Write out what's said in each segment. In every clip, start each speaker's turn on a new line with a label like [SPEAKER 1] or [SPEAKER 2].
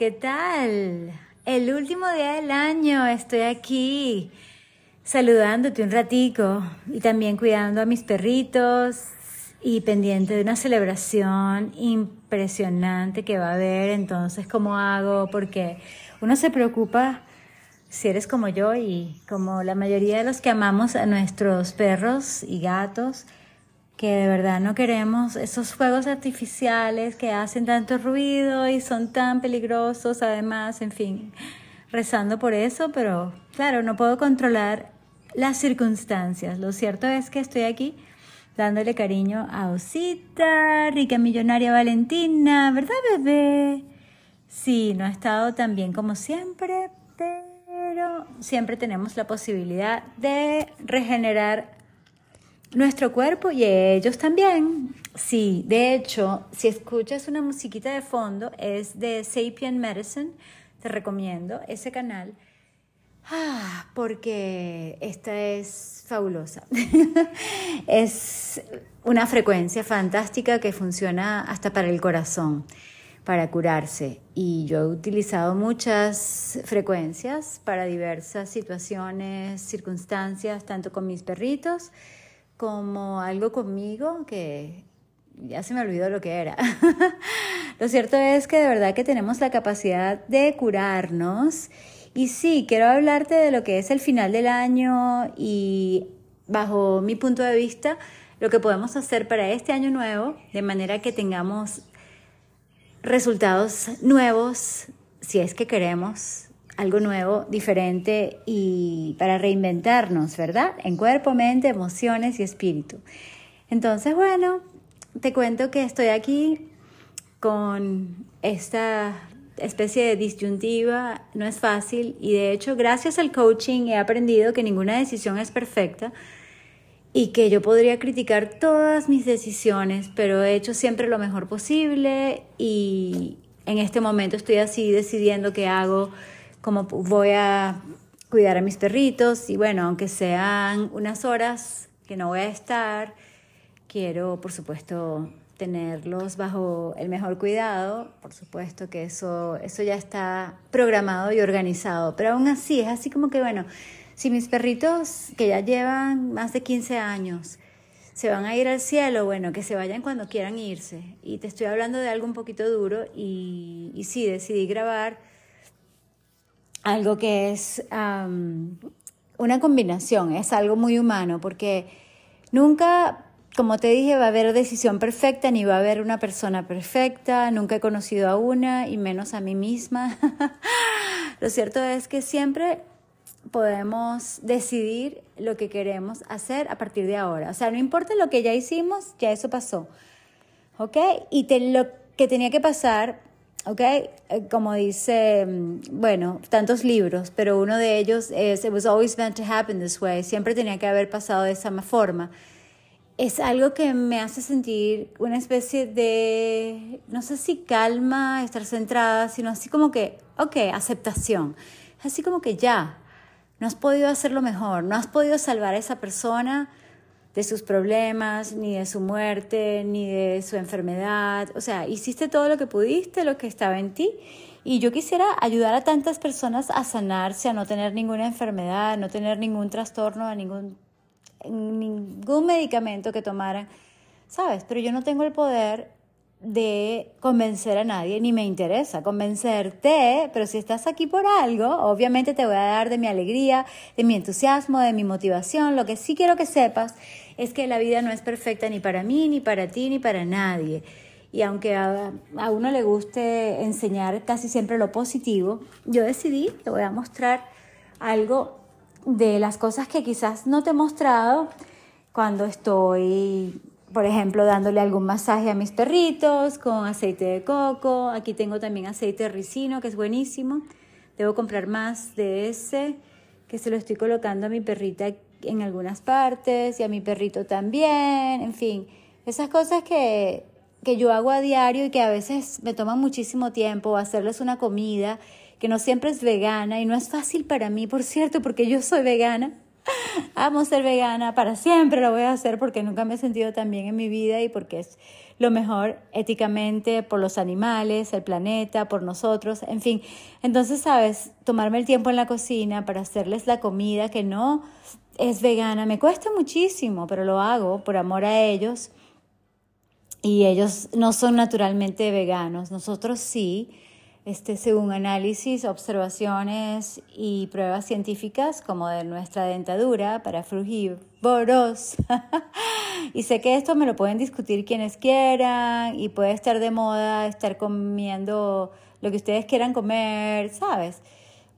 [SPEAKER 1] ¿qué tal? El último día del año estoy aquí saludándote un ratico y también cuidando a mis perritos y pendiente de una celebración impresionante que va a haber. Entonces, ¿cómo hago? Porque uno se preocupa si eres como yo y como la mayoría de los que amamos a nuestros perros y gatos, que de verdad no queremos esos fuegos artificiales que hacen tanto ruido y son tan peligrosos, además, en fin, rezando por eso, pero claro, no puedo controlar las circunstancias. Lo cierto es que estoy aquí dándole cariño a Osita, rica millonaria Valentina, ¿verdad, bebé? Sí, no ha estado tan bien como siempre, pero siempre tenemos la posibilidad de regenerar nuestro cuerpo y ellos también. Sí, de hecho, si escuchas una musiquita de fondo, es de Sapien Medicine, te recomiendo ese canal. Ah, porque esta es fabulosa. es una frecuencia fantástica que funciona hasta para el corazón, para curarse. Y yo he utilizado muchas frecuencias para diversas situaciones, circunstancias, tanto con mis perritos, como algo conmigo que ya se me olvidó lo que era. lo cierto es que de verdad que tenemos la capacidad de curarnos. Y sí, quiero hablarte de lo que es el final del año y bajo mi punto de vista, lo que podemos hacer para este año nuevo, de manera que tengamos resultados nuevos, si es que queremos, algo nuevo, diferente y para reinventarnos, ¿verdad? En cuerpo, mente, emociones y espíritu. Entonces, bueno, te cuento que estoy aquí con esta especie de disyuntiva, no es fácil y de hecho gracias al coaching he aprendido que ninguna decisión es perfecta y que yo podría criticar todas mis decisiones, pero he hecho siempre lo mejor posible y en este momento estoy así decidiendo qué hago cómo voy a cuidar a mis perritos y bueno, aunque sean unas horas que no voy a estar, quiero por supuesto tenerlos bajo el mejor cuidado, por supuesto que eso, eso ya está programado y organizado, pero aún así es así como que bueno, si mis perritos que ya llevan más de 15 años se van a ir al cielo, bueno, que se vayan cuando quieran irse. Y te estoy hablando de algo un poquito duro y, y sí, decidí grabar algo que es una combinación, es algo muy humano, porque nunca, como te dije, va a haber decisión perfecta, ni va a haber una persona perfecta, nunca he conocido a una, y menos a mí misma. lo cierto es que siempre podemos decidir lo que queremos hacer a partir de ahora. O sea, no importa lo que ya hicimos, ya eso pasó. ¿Ok? Y lo que tenía que pasar ¿ok? Eh, como dice, mm, bueno, tantos libros, pero uno de ellos es It was always meant to happen this way, siempre tenía que haber pasado de esa forma. Es algo que me hace sentir una especie de, no sé si calma, estar centrada, sino así como que, ok, aceptación. Así como que ya, no has podido hacerlo mejor, no has podido salvar a esa persona, de sus problemas, ni de su muerte, ni de su enfermedad. O sea, hiciste todo lo que pudiste, lo que estaba en ti. Y yo quisiera ayudar a tantas personas a sanarse, a no tener ninguna enfermedad, a no tener ningún trastorno, a ningún, ningún medicamento que tomaran, ¿sabes? Pero yo no tengo el poder de convencer a nadie, ni me interesa convencerte, pero si estás aquí por algo, obviamente te voy a dar de mi alegría, de mi entusiasmo, de mi motivación. Lo que sí quiero que sepas es que la vida no es perfecta ni para mí, ni para ti, ni para nadie. Y aunque a, uno le guste enseñar casi siempre lo positivo, yo decidí, te voy a mostrar algo de las cosas que quizás no te he mostrado cuando estoy por ejemplo, dándole algún masaje a mis perritos con aceite de coco. Aquí tengo también aceite de ricino, que es buenísimo. Debo comprar más de ese, que se lo estoy colocando a mi perrita en algunas partes y a mi perrito también. En fin, esas cosas que, que yo hago a diario y que a veces me toman muchísimo tiempo, hacerles una comida que no siempre es vegana y no es fácil para mí, por cierto, porque yo soy vegana Amo ser vegana, para siempre lo voy a hacer porque nunca me he sentido tan bien en mi vida y porque es lo mejor éticamente por los animales, el planeta, por nosotros, en fin. Entonces, sabes, tomarme el tiempo en la cocina para hacerles la comida que no es vegana, me cuesta muchísimo, pero lo hago por amor a ellos. Y ellos no son naturalmente veganos, nosotros sí este, según análisis, observaciones y pruebas científicas como de nuestra dentadura para frugívoros. y sé que esto me lo pueden discutir quienes quieran y puede estar de moda estar comiendo lo que ustedes quieran comer, ¿sabes?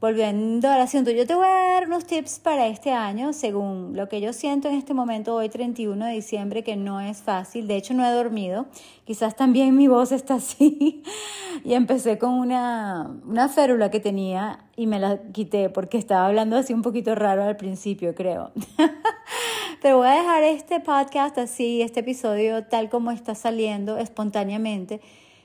[SPEAKER 1] Volviendo al asunto, yo te voy a dar unos tips para este año, según lo que yo siento en este momento, hoy 31 de diciembre, que no es fácil. De hecho, no he dormido. Quizás también mi voz está así. y empecé con una, una férula que tenía y me la quité porque estaba hablando así un poquito raro al principio, creo. Pero voy a dejar este podcast así, este episodio tal como está saliendo espontáneamente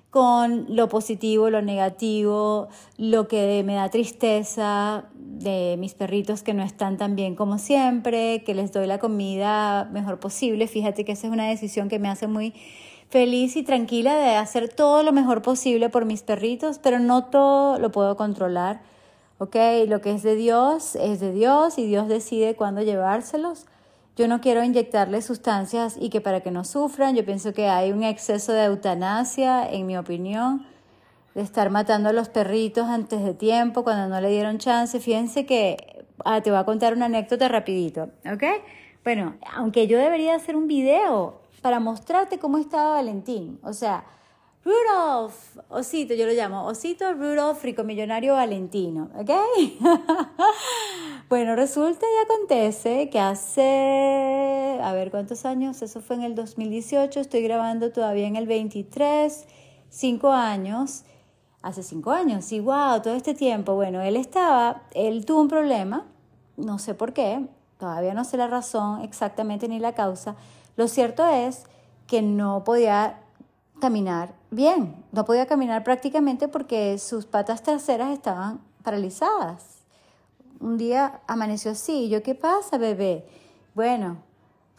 [SPEAKER 1] con lo positivo, lo negativo, lo que me da tristeza de mis perritos que no están tan bien como siempre, que les doy la comida mejor posible. Fíjate que esa es una decisión que me hace muy feliz y tranquila de hacer todo lo mejor posible por mis perritos, pero no todo lo puedo controlar. ¿Ok? Lo que es de Dios es de Dios y Dios decide cuándo llevárselos. Yo no quiero inyectarles sustancias y que para que no sufran, yo pienso que hay un exceso de eutanasia, en mi opinión, de estar matando a los perritos antes de tiempo, cuando no le dieron chance. Fíjense que, ah, te voy a contar una anécdota rapidito, ¿ok? Bueno, aunque yo debería hacer un video para mostrarte cómo estaba Valentín, o sea, Rudolf, Osito, yo lo llamo, Osito Rudolf, rico millonario Valentino, ¿ok? bueno, resulta y acontece que hace, a ver cuántos años, eso fue en el 2018, estoy grabando todavía en el 23, cinco años, hace cinco años, sí, wow, todo este tiempo, bueno, él estaba, él tuvo un problema, no sé por qué, todavía no sé la razón exactamente ni la causa, lo cierto es que no podía caminar bien. No podía caminar prácticamente porque sus patas traseras estaban paralizadas. Un día amaneció así. Yo, ¿qué pasa, bebé? Bueno,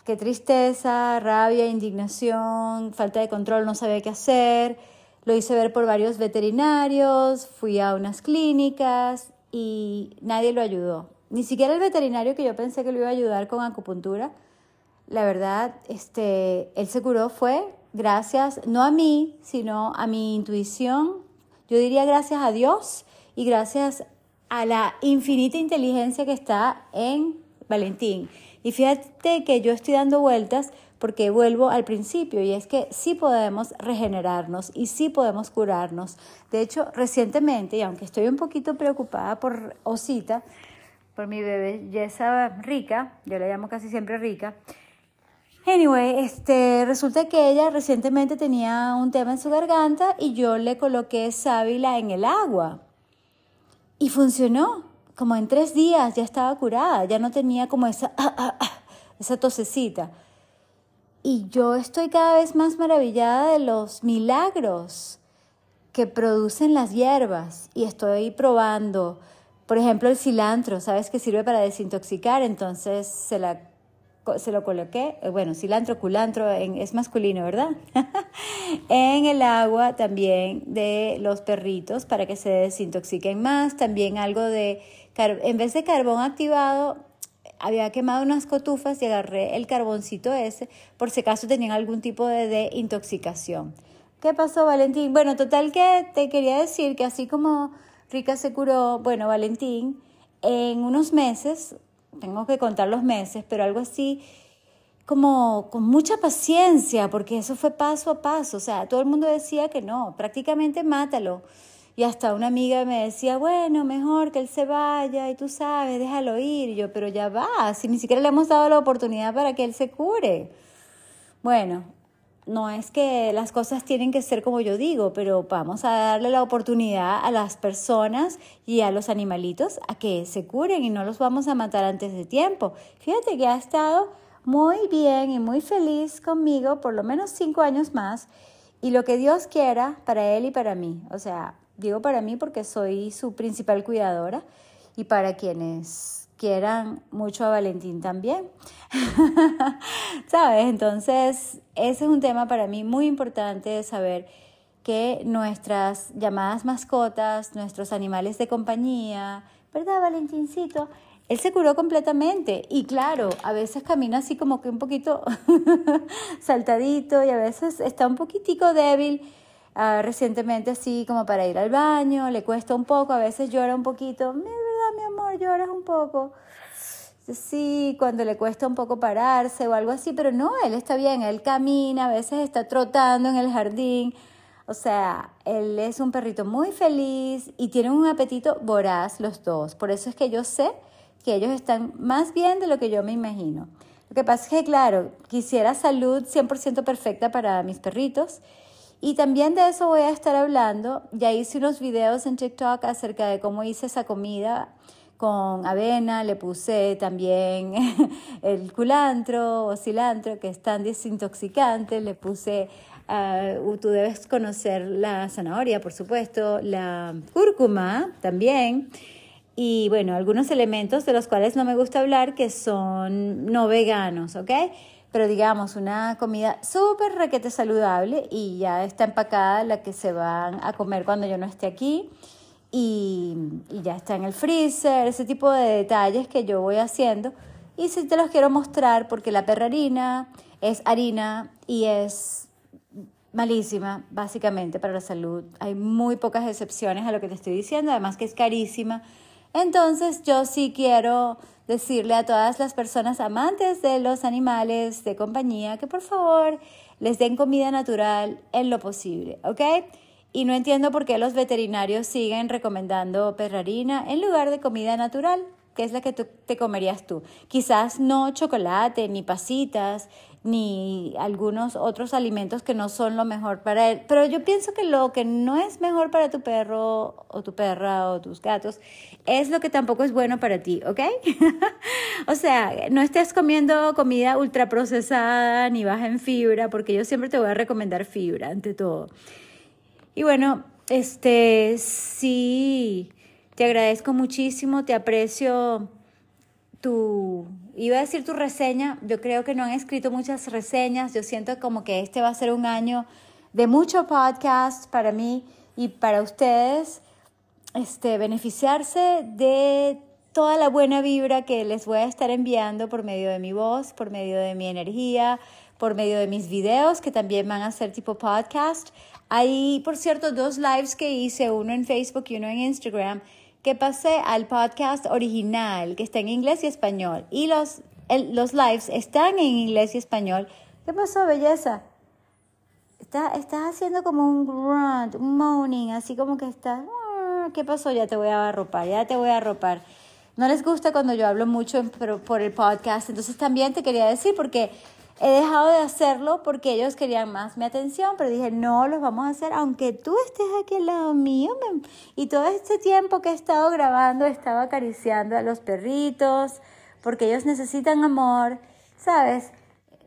[SPEAKER 1] qué tristeza, rabia, indignación, falta de control, no sabía qué hacer. Lo hice ver por varios veterinarios, fui a unas clínicas y nadie lo ayudó. Ni siquiera el veterinario que yo pensé que lo iba a ayudar con acupuntura. La verdad, este, él se curó fue gracias no a mí, sino a mi intuición. Yo diría gracias a Dios y gracias a la infinita inteligencia que está en Valentín. Y fíjate que yo estoy dando vueltas porque vuelvo al principio y es que sí podemos regenerarnos y sí podemos curarnos. De hecho, recientemente, y aunque estoy un poquito preocupada por Osita, por mi belleza rica, yo la llamo casi siempre rica, Anyway, este, resulta que ella recientemente tenía un tema en su garganta y yo le coloqué sábila en el agua. Y funcionó. Como en tres días ya estaba curada, ya no tenía como esa, ah, ah, ah, esa tosecita. Y yo estoy cada vez más maravillada de los milagros que producen las hierbas. Y estoy probando, por ejemplo, el cilantro, ¿sabes que sirve para desintoxicar? Entonces se la se lo coloqué, eh, bueno, cilantro, culantro, es masculino, ¿verdad? en el agua también de los perritos para que se desintoxiquen más. También algo de, en vez de carbón activado, había quemado unas cotufas y agarré el carboncito ese por si acaso tenían algún tipo de, de intoxicación. ¿Qué pasó, Valentín? Bueno, total que te quería decir que así como Rica se curó, bueno, Valentín, en unos meses tengo que contar los meses, pero algo así como con mucha paciencia, porque eso fue paso a paso, o sea, todo el mundo decía que no, prácticamente mátalo. Y hasta una amiga me decía, bueno, mejor que él se vaya y tú sabes, déjalo ir. Y yo, pero ya va, si ni siquiera le hemos dado la oportunidad para que él se cure. Bueno, no es que las cosas tienen que ser como yo digo, pero vamos a darle la oportunidad a las personas y a los animalitos a que se curen y no los vamos a matar antes de tiempo. Fíjate que ha estado muy bien y muy feliz conmigo por lo menos cinco años más y lo que Dios quiera para él y para mí. O sea, digo para mí porque soy su principal cuidadora y para quienes quieran mucho a Valentín también. ¿Sabes? Entonces, ese es un tema para mí muy importante de saber que nuestras llamadas mascotas, nuestros animales de compañía, ¿verdad, Valentincito? Él se curó completamente y claro, a veces camina así como que un poquito saltadito y a veces está un poquitico débil. Ah, recientemente así como para ir al baño, le cuesta un poco, a veces llora un poquito. Mi amor, lloras un poco. Sí, cuando le cuesta un poco pararse o algo así, pero no, él está bien, él camina, a veces está trotando en el jardín. O sea, él es un perrito muy feliz y tienen un apetito voraz los dos. Por eso es que yo sé que ellos están más bien de lo que yo me imagino. Lo que pasa es que, claro, quisiera salud 100% perfecta para mis perritos. Y también de eso voy a estar hablando. Ya hice unos videos en TikTok acerca de cómo hice esa comida con avena, le puse también el culantro o cilantro, que es tan desintoxicante, le puse Uh, tú debes conocer la zanahoria, por supuesto, la cúrcuma también. Y bueno, algunos elementos de los cuales no me gusta hablar que son no veganos, ¿ok? Pero digamos, una comida súper requete saludable y ya está empacada la que se van a comer cuando yo no esté aquí. Y, ya está en el freezer, ese tipo de detalles que yo voy haciendo. Y sí te los quiero mostrar porque la perrarina es harina y es malísima, básicamente, para la salud. Hay muy pocas excepciones a lo que te estoy diciendo, además que es carísima. Entonces yo sí quiero decirle a todas las personas amantes de los animales de compañía que por favor les den comida natural en lo posible, ¿ok? Y no entiendo por qué los veterinarios siguen recomendando perrarina en lugar de comida natural, que es la que te comerías tú. Quizás no chocolate, ni pasitas, ni algunos otros alimentos que no son lo mejor para él. Pero yo pienso que lo que no es mejor para tu perro o tu perra o tus gatos es lo que tampoco es bueno para ti, ¿ok? o sea, no estés comiendo comida ultraprocesada ni baja en fibra, porque yo siempre te voy a recomendar fibra ante todo. Y bueno, este sí, te agradezco muchísimo, te aprecio tu, iba a decir tu reseña, yo creo que no han escrito muchas reseñas, yo siento como que este va a ser un año de mucho podcast para mí y para ustedes, este, beneficiarse de toda la buena vibra que les voy a estar enviando por medio de mi voz, por medio de mi energía, por medio de mis videos que también van a ser tipo podcast. Hay, por cierto, dos lives que hice, uno en Facebook y uno en Instagram que pasé al podcast original, que está en inglés y español. Y los, los lives están en inglés y español. ¿Qué pasó, belleza? Está, estás haciendo como un grunt, un moaning, así como que estás... Ah, ¿Qué pasó? Ya te voy a arropar, ya te voy a arropar. No les gusta cuando yo hablo mucho por el podcast, entonces también te quería decir, porque He dejado de hacerlo porque ellos querían más mi atención, pero dije, no, los vamos a hacer aunque tú estés aquí al lado mío. Y todo este tiempo que he estado grabando, he estado acariciando a los perritos, porque ellos necesitan amor, ¿sabes?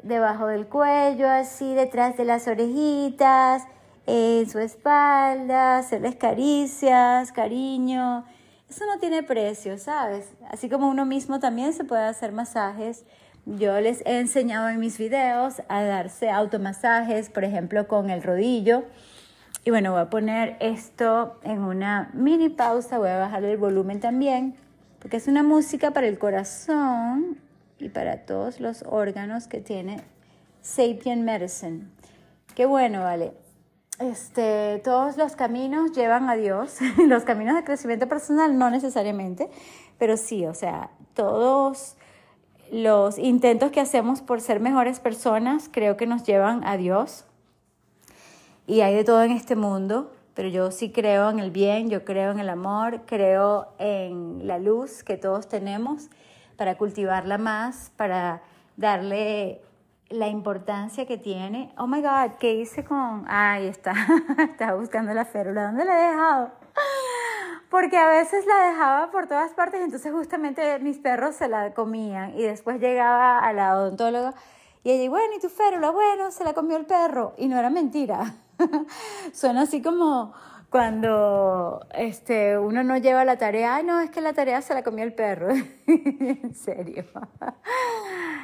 [SPEAKER 1] Debajo del cuello, así, detrás de las orejitas, en su espalda, hacerles caricias, cariño. Eso no tiene precio, ¿sabes? Así como uno mismo también se puede hacer masajes yo les he enseñado en mis videos a darse automasajes, por ejemplo, con el rodillo. Y bueno, voy a poner esto en una mini pausa, voy a bajar el volumen también, porque es una música para el corazón y para todos los órganos que tiene Sapien Medicine. Qué bueno, vale. Este, todos los caminos llevan a Dios, los caminos de crecimiento personal no necesariamente, pero sí, o sea, todos los intentos que hacemos por ser mejores personas creo que nos llevan a Dios. Y hay de todo en este mundo, pero yo sí creo en el bien, yo creo en el amor, creo en la luz que todos tenemos para cultivarla más, para darle la importancia que tiene. Oh my God, ¿qué hice con...? Ahí está, estaba buscando la férula. ¿Dónde la he dejado? Porque a veces la dejaba por todas partes, entonces justamente mis perros se la comían y después llegaba a la odontóloga y ella, bueno, ¿y tu férula? Bueno, se la comió el perro y no era mentira. Suena así como, cuando este, uno no lleva la tarea, ay no, es que la tarea se la comió el perro. en serio.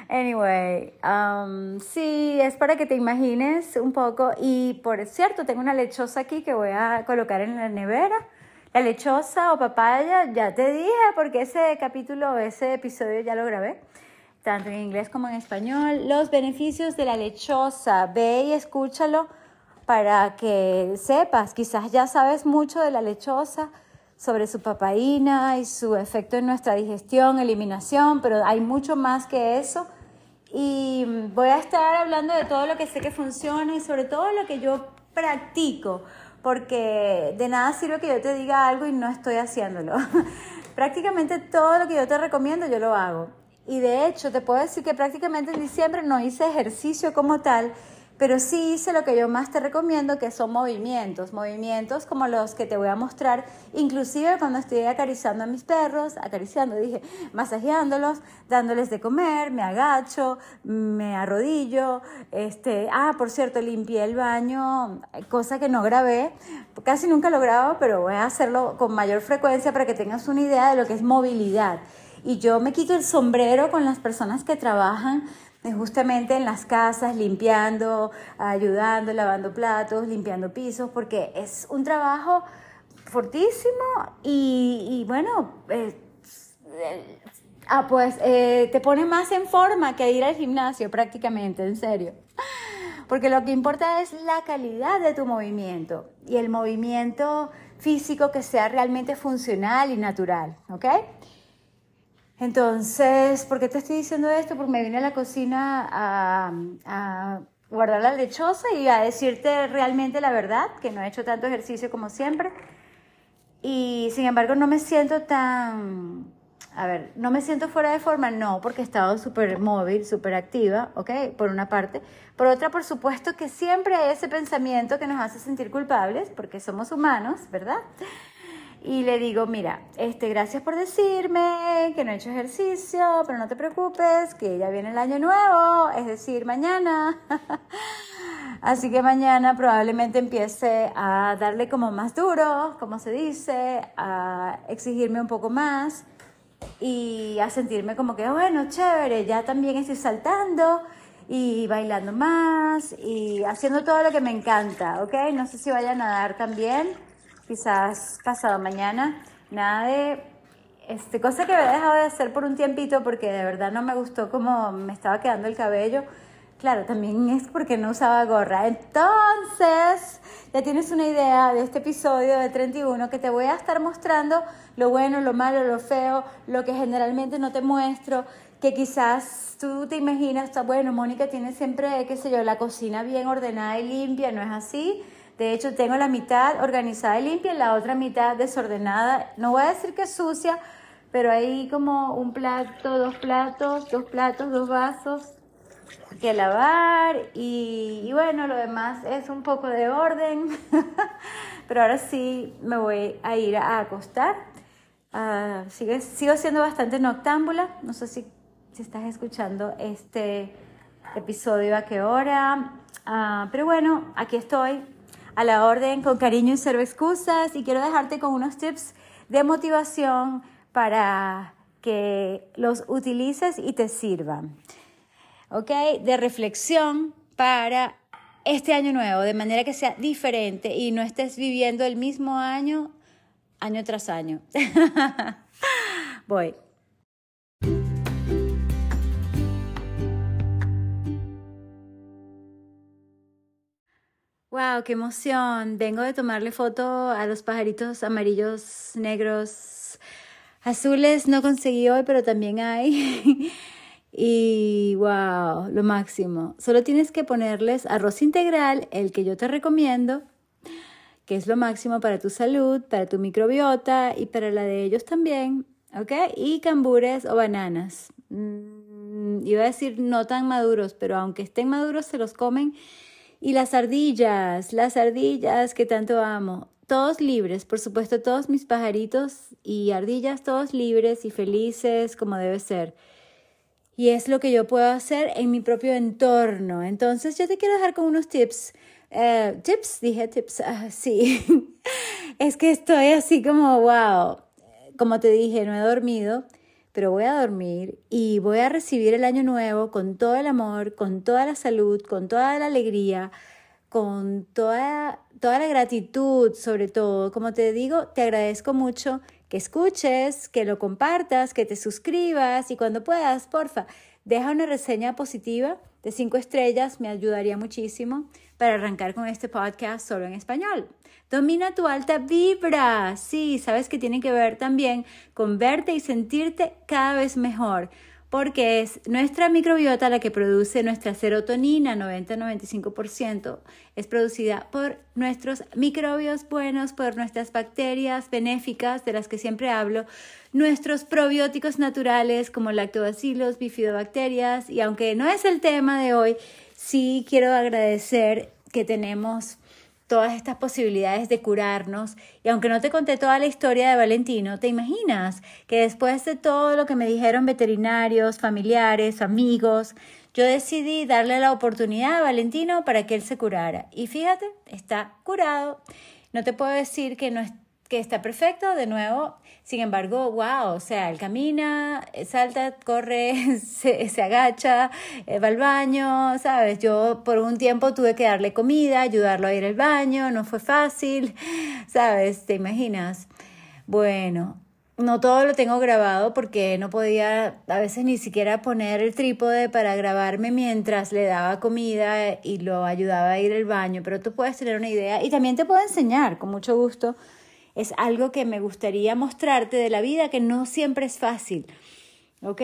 [SPEAKER 1] anyway, um, sí, es para que te imagines un poco. Y por cierto, tengo una lechosa aquí que voy a colocar en la nevera. La lechosa o papaya, ya te dije, porque ese capítulo, ese episodio ya lo grabé, tanto en inglés como en español. Los beneficios de la lechosa, ve y escúchalo para que sepas, quizás ya sabes mucho de la lechosa, sobre su papaína y su efecto en nuestra digestión, eliminación, pero hay mucho más que eso. Y voy a estar hablando de todo lo que sé que funciona y sobre todo lo que yo practico, porque de nada sirve que yo te diga algo y no estoy haciéndolo. prácticamente todo lo que yo te recomiendo yo lo hago. Y de hecho te puedo decir que prácticamente en diciembre no hice ejercicio como tal, pero sí hice lo que yo más te recomiendo, que son movimientos, movimientos como los que te voy a mostrar, inclusive cuando estoy acariciando a mis perros, acariciando, dije, masajeándolos, dándoles de comer, me agacho, me arrodillo, este, ah, por cierto, limpié el baño, cosa que no grabé, casi nunca lo grabo, pero voy a hacerlo con mayor frecuencia para que tengas una idea de lo que es movilidad. Y yo me quito el sombrero con las personas que trabajan justamente en las casas, limpiando, ayudando, lavando platos, limpiando pisos, porque es un trabajo fortísimo y, bueno, eh, ah, pues eh, te pone más en forma que ir al gimnasio prácticamente, en serio. Porque lo que importa es la calidad de tu movimiento y el movimiento físico que sea realmente funcional y natural, ¿ok? Entonces, ¿por qué te estoy diciendo esto? Porque me vine a la cocina a, guardar la lechosa y a decirte realmente la verdad, que no he hecho tanto ejercicio como siempre. Y sin embargo no me siento tan, a ver, no me siento fuera de forma, no, porque he estado súper móvil, súper activa, ¿ok? Por una parte. Por otra, por supuesto que siempre hay ese pensamiento que nos hace sentir culpables, porque somos humanos, ¿verdad? Y le digo, mira, este, gracias por decirme que no he hecho ejercicio, pero no te preocupes, que ya viene el año nuevo, es decir, mañana. Así que mañana probablemente empiece a darle como más duro, como se dice, a exigirme un poco más y a sentirme como que, bueno, chévere, ya también estoy saltando y bailando más y haciendo todo lo que me encanta, ¿ok? No sé si vaya a nadar también quizás pasado mañana. Nada de este, cosa que había dejado de hacer por un tiempito porque de verdad no me gustó cómo me estaba quedando el cabello. Claro, también es porque no usaba gorra. Entonces, ya tienes una idea de este episodio de 31 que te voy a estar mostrando lo bueno, lo malo, lo feo, lo que generalmente no te muestro, que quizás tú te imaginas, bueno, Mónica tiene siempre, qué sé yo, la cocina bien ordenada y limpia, ¿no es así? De hecho, tengo la mitad organizada y limpia la otra mitad desordenada. No voy a decir que sucia, pero hay como un plato, dos platos, dos platos, dos vasos que lavar y, bueno, lo demás es un poco de orden. pero ahora sí me voy a ir a acostar. Uh, sigo siendo bastante noctámbula. No sé si, si estás escuchando este episodio a qué hora. Ah, pero bueno, aquí estoy a la orden con cariño y cero excusas y quiero dejarte con unos tips de motivación para que los utilices y te sirvan. ¿Ok? De reflexión para este año nuevo, de manera que sea diferente y no estés viviendo el mismo año año tras año. Voy. Wow, qué emoción. Vengo de tomarle foto a los pajaritos amarillos, negros, azules. No conseguí hoy, pero también hay. y wow, lo máximo. Solo tienes que ponerles arroz integral, el que yo te recomiendo, que es lo máximo para tu salud, para tu microbiota y para la de ellos también. ¿Ok? Y cambures o bananas. Mm, iba a decir no tan maduros, pero aunque estén maduros, se los comen y las ardillas, las ardillas que tanto amo. Todos libres, por supuesto, todos mis pajaritos y ardillas, todos libres y felices como debe ser. Y es lo que yo puedo hacer en mi propio entorno. Entonces yo te quiero dejar con unos tips. Eh, tips, dije tips, ah, sí. es que estoy así como, wow, como te dije, no he dormido, pero voy a dormir y voy a recibir el año nuevo con todo el amor, con toda la salud, con toda la alegría, con toda, toda la gratitud sobre todo. Como te digo, te agradezco mucho que escuches, que lo compartas, que te suscribas y cuando puedas, porfa, deja una reseña positiva de cinco estrellas, me ayudaría muchísimo para arrancar con este podcast solo en español. Domina tu alta vibra. Sí, sabes que tiene que ver también con verte y sentirte cada vez mejor porque es nuestra microbiota la que produce nuestra serotonina, 90-95%. Es producida por nuestros microbios buenos, por nuestras bacterias benéficas de las que siempre hablo, nuestros probióticos naturales como lactobacillus, bifidobacterias, y aunque no es el tema de hoy, sí quiero agradecer que tenemos todas estas posibilidades de curarnos. Y aunque no te conté toda la historia de Valentino, ¿te imaginas que después de todo lo que me dijeron veterinarios, familiares, amigos, yo decidí darle la oportunidad a Valentino para que él se curara? Y fíjate, está curado. No te puedo decir que no que está perfecto, de nuevo, sin embargo, wow, o sea, él camina, salta, corre, se, se agacha, eh, va al baño, ¿sabes? Yo por un tiempo tuve que darle comida, ayudarlo a ir al baño, no fue fácil, ¿sabes? ¿Te imaginas? Bueno, no todo lo tengo grabado porque no podía a veces ni siquiera poner el trípode para grabarme mientras le daba comida y lo ayudaba a ir al baño, pero tú puedes tener una idea y también te puedo enseñar con mucho gusto es algo que me gustaría mostrarte de la vida que no siempre es fácil, ¿ok?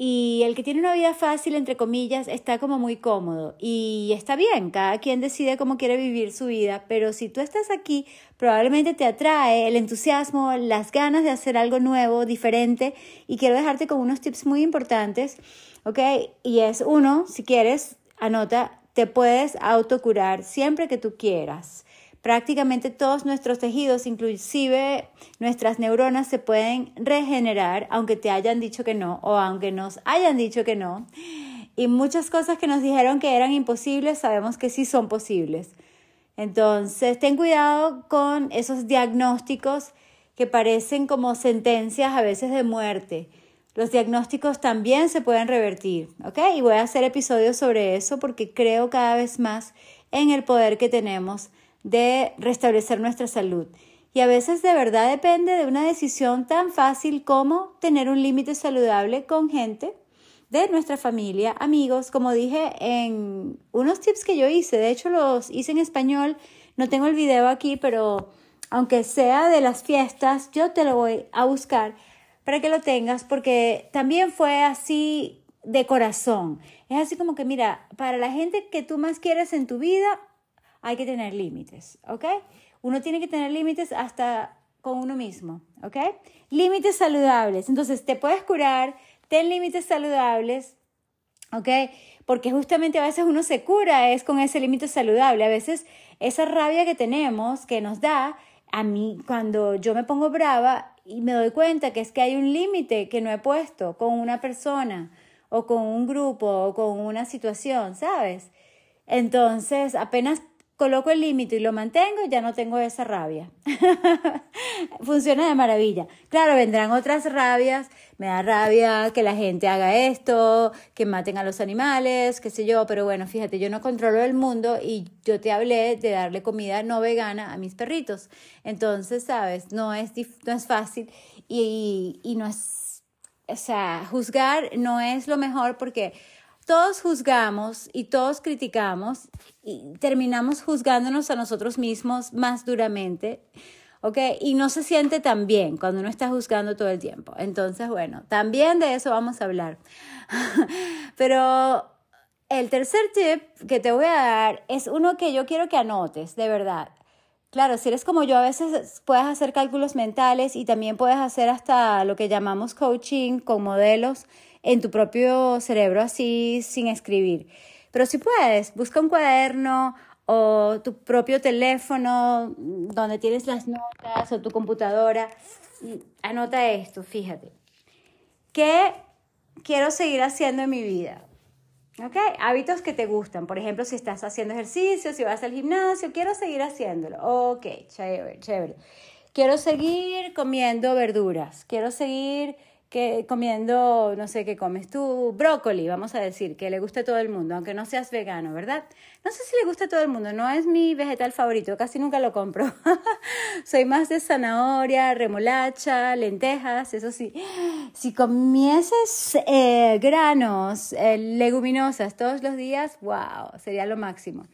[SPEAKER 1] Y el que tiene una vida fácil, entre comillas, está como muy cómodo. Y está bien, cada quien decide cómo quiere vivir su vida, pero si tú estás aquí, probablemente te atrae el entusiasmo, las ganas de hacer algo nuevo, diferente. Y quiero dejarte con unos tips muy importantes, ¿ok? Y es uno, si quieres, anota, te puedes autocurar siempre que tú quieras. Prácticamente todos nuestros tejidos, inclusive nuestras neuronas, se pueden regenerar aunque te hayan dicho que no o aunque nos hayan dicho que no. Y muchas cosas que nos dijeron que eran imposibles, sabemos que sí son posibles. Entonces, ten cuidado con esos diagnósticos que parecen como sentencias a veces de muerte. Los diagnósticos también se pueden revertir, ¿ok? Y voy a hacer episodios sobre eso porque creo cada vez más en el poder que tenemos de restablecer nuestra salud. Y a veces de verdad depende de una decisión tan fácil como tener un límite saludable con gente de nuestra familia, amigos, como dije en unos tips que yo hice, de hecho los hice en español, no tengo el video aquí, pero aunque sea de las fiestas, yo te lo voy a buscar para que lo tengas, porque también fue así de corazón. Es así como que, mira, para la gente que tú más quieres en tu vida, hay que tener límites, ¿ok? Uno tiene que tener límites hasta con uno mismo, ¿ok? Límites saludables. Entonces, te puedes curar, ten límites saludables, ¿ok? Porque justamente a veces uno se cura es con ese límite saludable. A veces esa rabia que tenemos, que nos da, a mí cuando yo me pongo brava y me doy cuenta que es que hay un límite que no he puesto con una persona o con un grupo o con una situación, ¿sabes? Entonces, apenas coloco el límite y lo mantengo, ya no tengo esa rabia. Funciona de maravilla. Claro, vendrán otras rabias. Me da rabia que la gente haga esto, que maten a los animales, qué sé yo, pero bueno, fíjate, yo no controlo el mundo y yo te hablé de darle comida no vegana a mis perritos. Entonces, sabes, no es, no es fácil y, y no es, o sea, juzgar no es lo mejor porque todos juzgamos y todos criticamos y terminamos juzgándonos a nosotros mismos más duramente, ¿ok? Y no se siente tan bien cuando uno está juzgando todo el tiempo. Entonces, bueno, también de eso vamos a hablar. Pero el tercer tip que te voy a dar es uno que yo quiero que anotes, de verdad. Claro, si eres como yo, a veces puedes hacer cálculos mentales y también puedes hacer hasta lo que llamamos coaching con modelos en tu propio cerebro así sin escribir. Pero si puedes, busca un cuaderno o tu propio teléfono donde tienes las notas o tu computadora anota esto, fíjate. ¿Qué quiero seguir haciendo en mi vida? ¿Ok? Hábitos que te gustan. Por ejemplo, si estás haciendo ejercicio, si vas al gimnasio, quiero seguir haciéndolo. Ok, chévere, chévere. Quiero seguir comiendo verduras. Quiero seguir que comiendo, no sé qué comes tú, brócoli, vamos a decir, que le gusta a todo el mundo, aunque no seas vegano, ¿verdad? No sé si le gusta a todo el mundo, no es mi vegetal favorito, casi nunca lo compro. Soy más de zanahoria, remolacha, lentejas, eso sí. Si comieses eh, granos, eh, leguminosas todos los días, wow, sería lo máximo.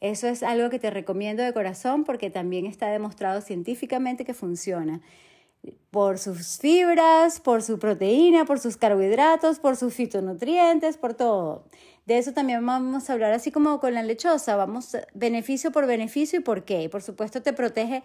[SPEAKER 1] Eso es algo que te recomiendo de corazón porque también está demostrado científicamente que funciona por sus fibras, por su proteína, por sus carbohidratos, por sus fitonutrientes, por todo. De eso también vamos a hablar así como con la lechosa, vamos beneficio por beneficio y por qué. Por supuesto te protege,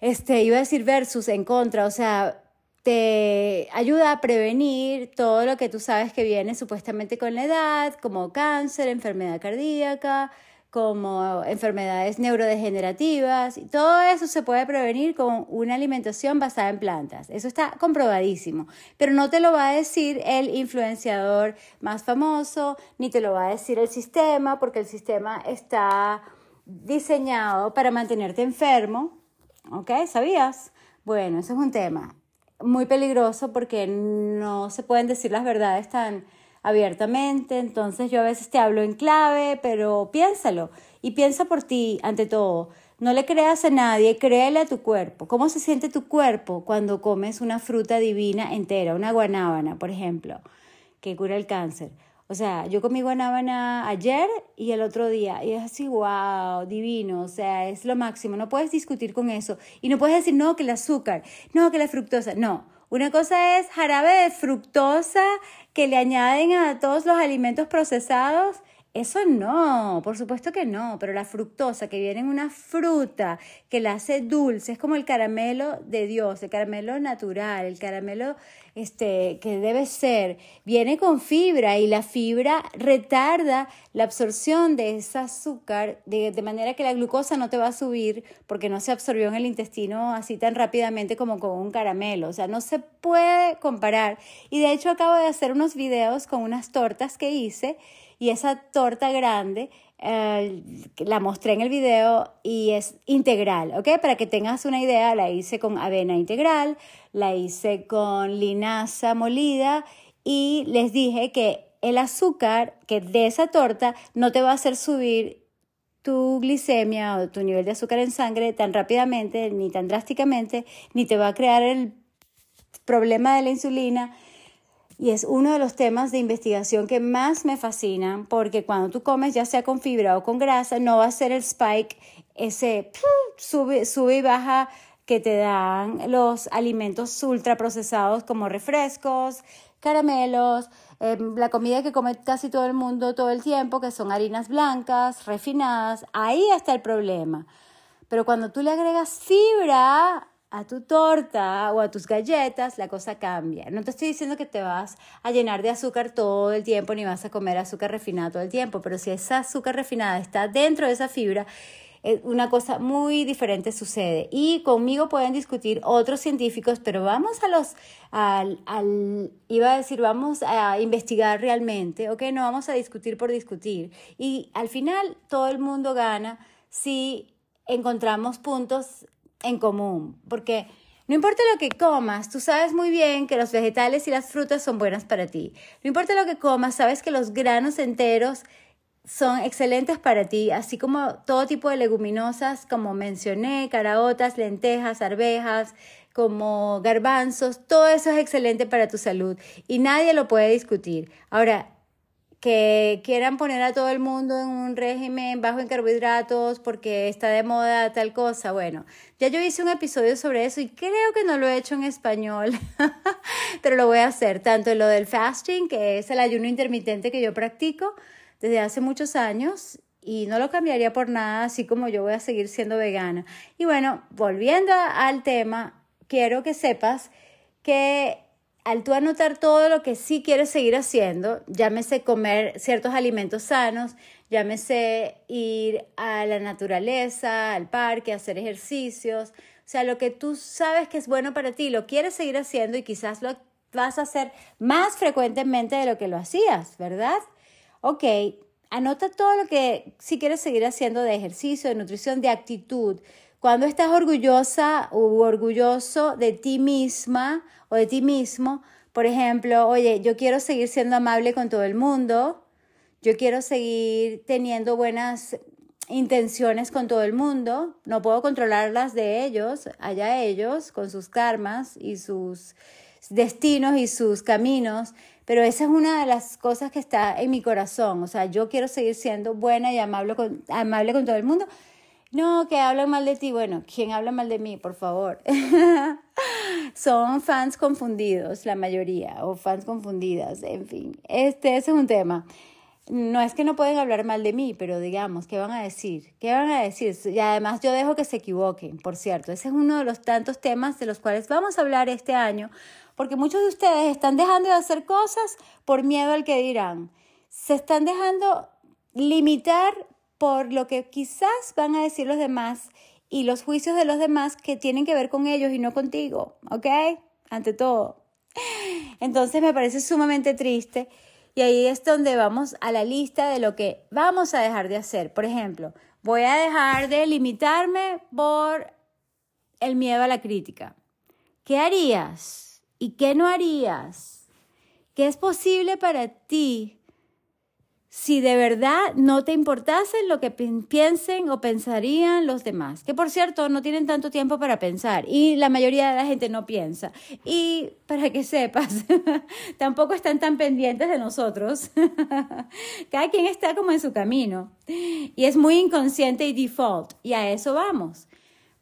[SPEAKER 1] este, iba a decir versus, en contra, o sea, te ayuda a prevenir todo lo que tú sabes que viene supuestamente con la edad, como cáncer, enfermedad cardíaca, como enfermedades neurodegenerativas, todo eso se puede prevenir con una alimentación basada en plantas. Eso está comprobadísimo, pero no te lo va a decir el influenciador más famoso, ni te lo va a decir el sistema, porque el sistema está diseñado para mantenerte enfermo. ¿Ok? ¿Sabías? Bueno, eso es un tema muy peligroso porque no se pueden decir las verdades tan abiertamente, entonces yo a veces te hablo en clave, pero piénsalo y piensa por ti ante todo. No le creas a nadie, créele a tu cuerpo. ¿Cómo se siente tu cuerpo cuando comes una fruta divina entera, una guanábana, por ejemplo, que cura el cáncer? O sea, yo comí guanábana ayer y el otro día y es así, wow, divino, o sea, es lo máximo. No puedes discutir con eso y no puedes decir, no, que el azúcar, no, que la fructosa, no. Una cosa es jarabe de fructosa que le añaden a todos los alimentos procesados eso no, por supuesto que no, pero la fructosa que viene en una fruta que la hace dulce, es como el caramelo de Dios, el caramelo natural, el caramelo este, que debe ser, viene con fibra y la fibra retarda la absorción de ese azúcar de, de manera que la glucosa no te va a subir porque no se absorbió en el intestino así tan rápidamente como con un caramelo, o sea, no se puede comparar. Y de hecho acabo de hacer unos videos con unas tortas que hice y esa torta grande eh, la mostré en el video y es integral, ¿ok? Para que tengas una idea, la hice con avena integral, la hice con linaza molida y les dije que el azúcar que de esa torta no te va a hacer subir tu glicemia o tu nivel de azúcar en sangre tan rápidamente ni tan drásticamente, ni te va a crear el problema de la insulina y es uno de los temas de investigación que más me fascinan porque cuando tú comes ya sea con fibra o con grasa no va a ser el spike ese sube, sube y baja que te dan los alimentos ultraprocesados como refrescos, caramelos, em, la comida que come casi todo el mundo todo el tiempo, que son harinas blancas, refinadas, ahí está el problema. Pero cuando tú le agregas fibra, a tu torta o a tus galletas, la cosa cambia. No te estoy diciendo que te vas a llenar de azúcar todo el tiempo ni vas a comer azúcar refinada todo el tiempo, pero si esa azúcar refinada está dentro de esa fibra, eh, una cosa muy diferente sucede. Y conmigo pueden discutir otros científicos, pero vamos a los, al, al, iba a decir, vamos a investigar realmente, ¿ok? No vamos a discutir por discutir. Y al final todo el mundo gana si encontramos puntos en común, porque no importa lo que comas, tú sabes muy bien que los vegetales y las frutas son buenas para ti. No importa lo que comas, sabes que los granos enteros son excelentes para ti, así como todo tipo de leguminosas, como mencioné, caraotas, lentejas, arvejas, como garbanzos, todo eso es excelente para tu salud y nadie lo puede discutir. Ahora, que quieran poner a todo el mundo en un régimen bajo en carbohidratos porque está de moda tal cosa. Bueno, ya yo hice un episodio sobre eso y creo que no lo he hecho en español, pero lo voy a hacer, tanto lo del fasting, que es el ayuno intermitente que yo practico desde hace muchos años y no lo cambiaría por nada, así como yo voy a seguir siendo vegana. Y bueno, volviendo al tema, quiero que sepas que al tú anotar todo lo que sí quieres seguir haciendo, llámese comer ciertos alimentos sanos, llámese ir a la naturaleza, al parque, hacer ejercicios, o sea, lo que tú sabes que es bueno para ti, lo quieres seguir haciendo y quizás lo vas a hacer más frecuentemente de lo que lo hacías, ¿verdad? ok, anota todo lo que si quieres seguir haciendo de ejercicio, de nutrición, de actitud. Cuando estás orgullosa u orgulloso de ti misma o de ti mismo, por ejemplo, oye, yo quiero seguir siendo amable con todo el mundo, yo quiero seguir teniendo buenas intenciones con todo el mundo, no puedo controlarlas de ellos, allá ellos, con sus karmas y sus destinos y sus caminos, pero esa es una de las cosas que está en mi corazón, o sea, yo quiero seguir siendo buena y amable con, amable con todo el mundo. No, que hablan mal de ti. Bueno, ¿quién habla mal de mí, por favor? Son fans confundidos, la mayoría, o fans confundidas, en fin. Este, ese es un tema no es que no pueden hablar mal de mí, pero digamos, ¿qué van a decir? ¿Qué van a decir? Y además yo dejo que se equivoquen, por cierto. Ese es uno de los tantos temas de los cuales vamos a hablar este año, porque muchos de ustedes están dejando de hacer cosas por miedo al que dirán. Se están dejando limitar por lo que quizás van a decir los demás y los juicios de los demás que tienen que ver con ellos y no contigo, ¿ok? Ante todo. Entonces me parece sumamente triste y ahí es donde vamos a la lista de lo que vamos a dejar de hacer. Por ejemplo, voy a dejar de limitarme por el miedo a la crítica. ¿Qué harías y qué no harías? ¿Qué es posible para ti si de verdad no te importase lo que piensen o pensarían los demás. Que por cierto, no tienen tanto tiempo para pensar y la mayoría de la gente no piensa. Y para que sepas, tampoco están tan pendientes de nosotros. Cada quien está como en su camino y es muy inconsciente y default. Y a eso vamos.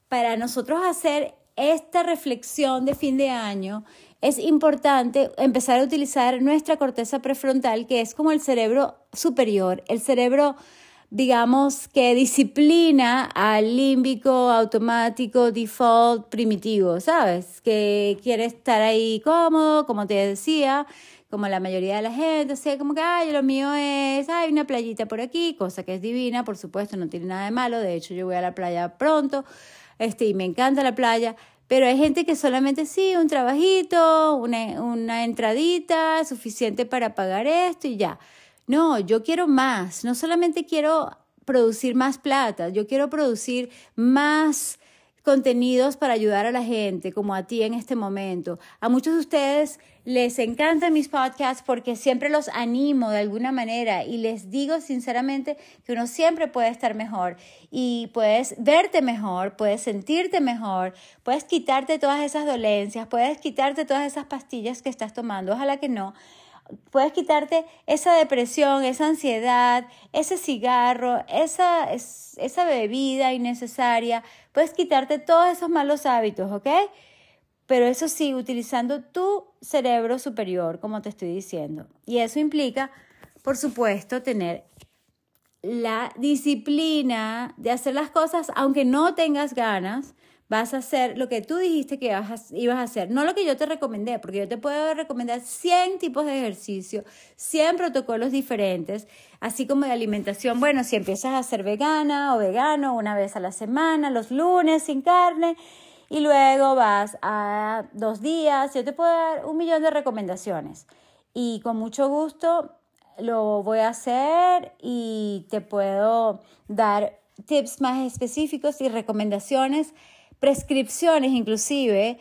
[SPEAKER 1] Para nosotros hacer esta reflexión de fin de año, es importante empezar a utilizar nuestra corteza prefrontal, que es como el cerebro superior, el cerebro, digamos, que disciplina al límbico automático, default, primitivo, ¿sabes? Que quiere estar ahí cómodo, como te decía, como la mayoría de la gente, o sea, como que, ay, lo mío es, hay una playita por aquí, cosa que es divina, por supuesto, no tiene nada de malo, de hecho yo voy a la playa pronto, este, y me encanta la playa, pero hay gente que solamente sí, un trabajito, una, una entradita, suficiente para pagar esto y ya. No, yo quiero más. No solamente quiero producir más plata, yo quiero producir más contenidos para ayudar a la gente, como a ti en este momento. A muchos de ustedes les encantan mis podcasts porque siempre los animo de alguna manera y les digo sinceramente que uno siempre puede estar mejor y puedes verte mejor, puedes sentirte mejor, puedes quitarte todas esas dolencias, puedes quitarte todas esas pastillas que estás tomando, ojalá que no, puedes quitarte esa depresión, esa ansiedad, ese cigarro, esa, esa bebida innecesaria, puedes quitarte todos esos malos hábitos, ¿ok? Pero eso sí, utilizando tu cerebro superior, como te estoy diciendo. Y eso implica, por supuesto, tener la disciplina de hacer las cosas aunque no tengas ganas, vas a hacer lo que tú dijiste que ibas a hacer, no lo que yo te recomendé, porque yo te puedo recomendar 100 tipos de ejercicio, 100 protocolos diferentes, así como de alimentación. Bueno, si empiezas a ser vegana o vegano una vez a la semana, los lunes sin carne, y luego vas a dos días, yo te puedo dar un millón de recomendaciones. Y con mucho gusto lo voy a hacer y te puedo dar tips más específicos y recomendaciones prescripciones inclusive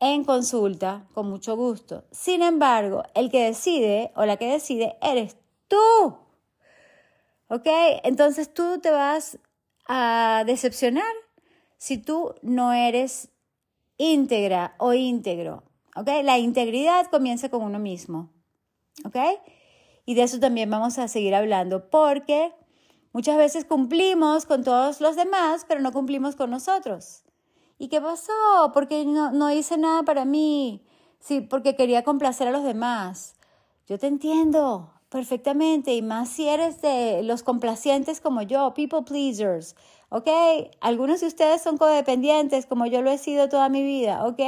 [SPEAKER 1] en consulta con mucho gusto. Sin embargo, el que decide o la que decide eres tú. ¿Ok? Entonces tú te vas a decepcionar si tú no eres íntegra o íntegro. ¿Ok? La integridad comienza con uno mismo. ¿Ok? Y de eso también vamos a seguir hablando porque muchas veces cumplimos con todos los demás, pero no cumplimos con nosotros. ¿Y qué pasó? Porque no, no hice nada para mí. Sí, porque quería complacer a los demás. Yo te entiendo perfectamente, y más si eres de los complacientes como yo, people pleasers, ¿ok? Algunos de ustedes son codependientes como yo lo he sido toda mi vida, ¿ok?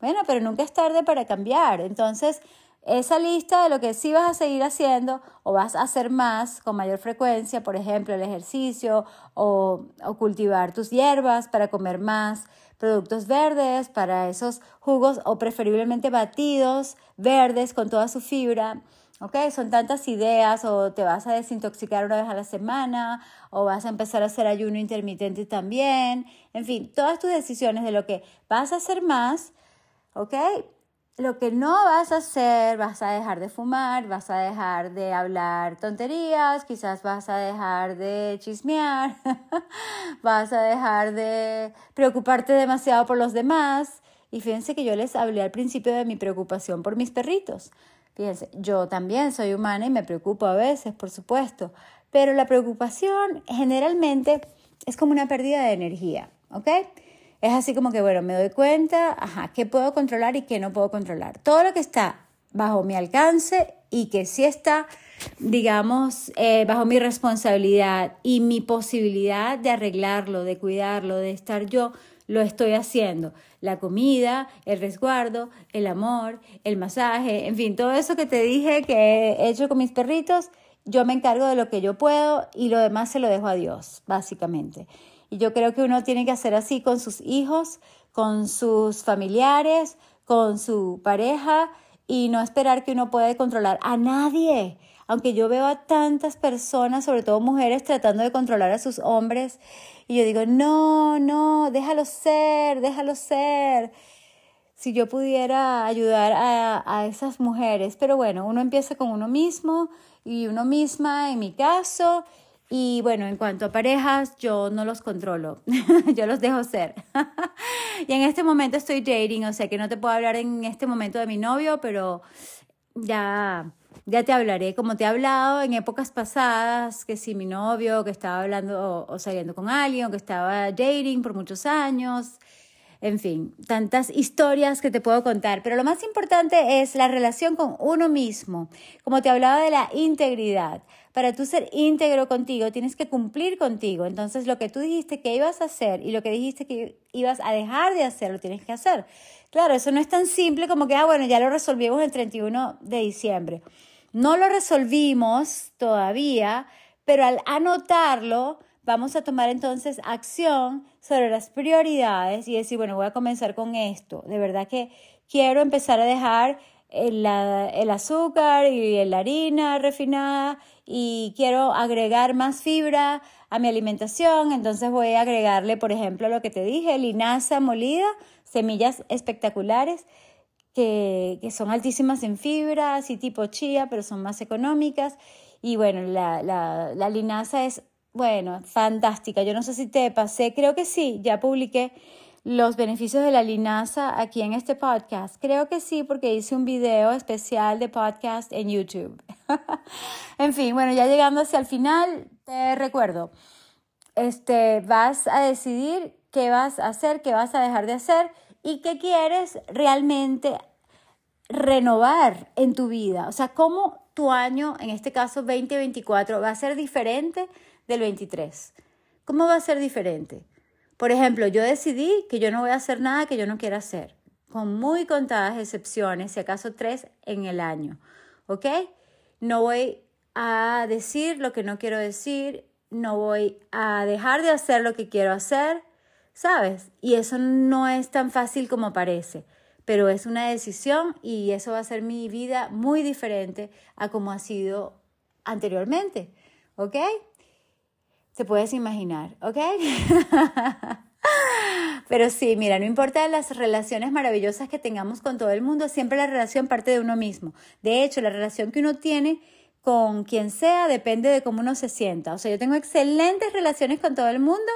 [SPEAKER 1] Bueno, pero nunca es tarde para cambiar. Entonces, esa lista de lo que sí vas a seguir haciendo o vas a hacer más con mayor frecuencia, por ejemplo, el ejercicio o, o, cultivar tus hierbas para comer más productos verdes, para esos jugos o preferiblemente batidos verdes con toda su fibra, ¿ok? Son tantas ideas o te vas a desintoxicar una vez a la semana o vas a empezar a hacer ayuno intermitente también. En fin, todas tus decisiones de lo que vas a hacer más, ¿ok? Lo que no vas a hacer, vas a dejar de fumar, vas a dejar de hablar tonterías, quizás vas a dejar de chismear, vas a dejar de preocuparte demasiado por los demás. Y fíjense que yo les hablé al principio de mi preocupación por mis perritos. Fíjense, yo también soy humana y me preocupo a veces, por supuesto, pero la preocupación generalmente es como una pérdida de energía, ¿ok? Es así como que, bueno, me doy cuenta, ajá, qué puedo controlar y qué no puedo controlar. Todo lo que está bajo mi alcance y que sí está, digamos, eh, bajo mi responsabilidad y mi posibilidad de arreglarlo, de cuidarlo, de estar yo lo estoy haciendo. La comida, el resguardo, el amor, el masaje, en fin, todo eso que te dije que he hecho con mis perritos, yo me encargo de lo que yo puedo y lo demás se lo dejo a Dios, básicamente. Y yo creo que uno tiene que hacer así con sus hijos, con sus familiares, con su pareja y no esperar que uno pueda controlar a nadie. Aunque yo veo a tantas personas, sobre todo mujeres, tratando de controlar a sus hombres y yo digo, no, no, déjalo ser, déjalo ser. Si yo pudiera ayudar a, a esas mujeres, pero bueno, uno empieza con uno mismo y uno misma, en mi caso, y bueno, en cuanto a parejas, yo no los controlo, yo los dejo ser. y en este momento estoy dating, o sea que no te puedo hablar en este momento de mi novio, pero ya ya te hablaré, como te he hablado en épocas pasadas, que si mi novio, que estaba hablando o, saliendo con alguien, o que estaba dating por muchos años, en fin, tantas historias que te puedo contar, pero lo más importante es la relación con uno mismo. Como te hablaba de la integridad, para tú ser íntegro contigo tienes que cumplir contigo. Entonces lo que tú dijiste que ibas a hacer y lo que dijiste que ibas a dejar de hacer, lo tienes que hacer. Claro, eso no es tan simple como que, ah, bueno, ya lo resolvimos el 31 de diciembre. No lo resolvimos todavía, pero al anotarlo, vamos a tomar entonces acción sobre las prioridades y decir, bueno, voy a comenzar con esto. De verdad que quiero empezar a dejar el, el, azúcar y la harina refinada y quiero agregar más fibra a mi alimentación, entonces voy a agregarle, por ejemplo, lo que te dije, linaza molida, semillas espectaculares que, son altísimas en fibra, así tipo chía, pero son más económicas. Y bueno, la, la, la linaza es, bueno, fantástica. Yo no sé si te pasé, creo que sí, ya publiqué los beneficios de la linaza aquí en este podcast. Creo que sí, porque hice un video especial de podcast en YouTube. en fin, bueno, ya llegando hacia el final, te recuerdo, este, vas a decidir qué vas a hacer, qué vas a dejar de hacer y qué quieres realmente renovar en tu vida. O sea, cómo tu año, en este caso 2024, va a ser diferente del 23. ¿Cómo va a ser diferente? Por ejemplo, yo decidí que yo no voy a hacer nada que yo no quiera hacer, con muy contadas excepciones, si acaso tres en el año. ¿Ok? No voy a decir lo que no quiero decir, no voy a dejar de hacer lo que quiero hacer, ¿sabes? Y eso no es tan fácil como parece, pero es una decisión y eso va a ser mi vida muy diferente a como ha sido anteriormente, ¿ok? Se puedes imaginar, ¿ok? Pero sí, mira, no importa las relaciones maravillosas que tengamos con todo el mundo, siempre la relación parte de uno mismo. De hecho, la relación que uno tiene con quien sea depende de cómo uno se sienta. O sea, yo tengo excelentes relaciones con todo el mundo,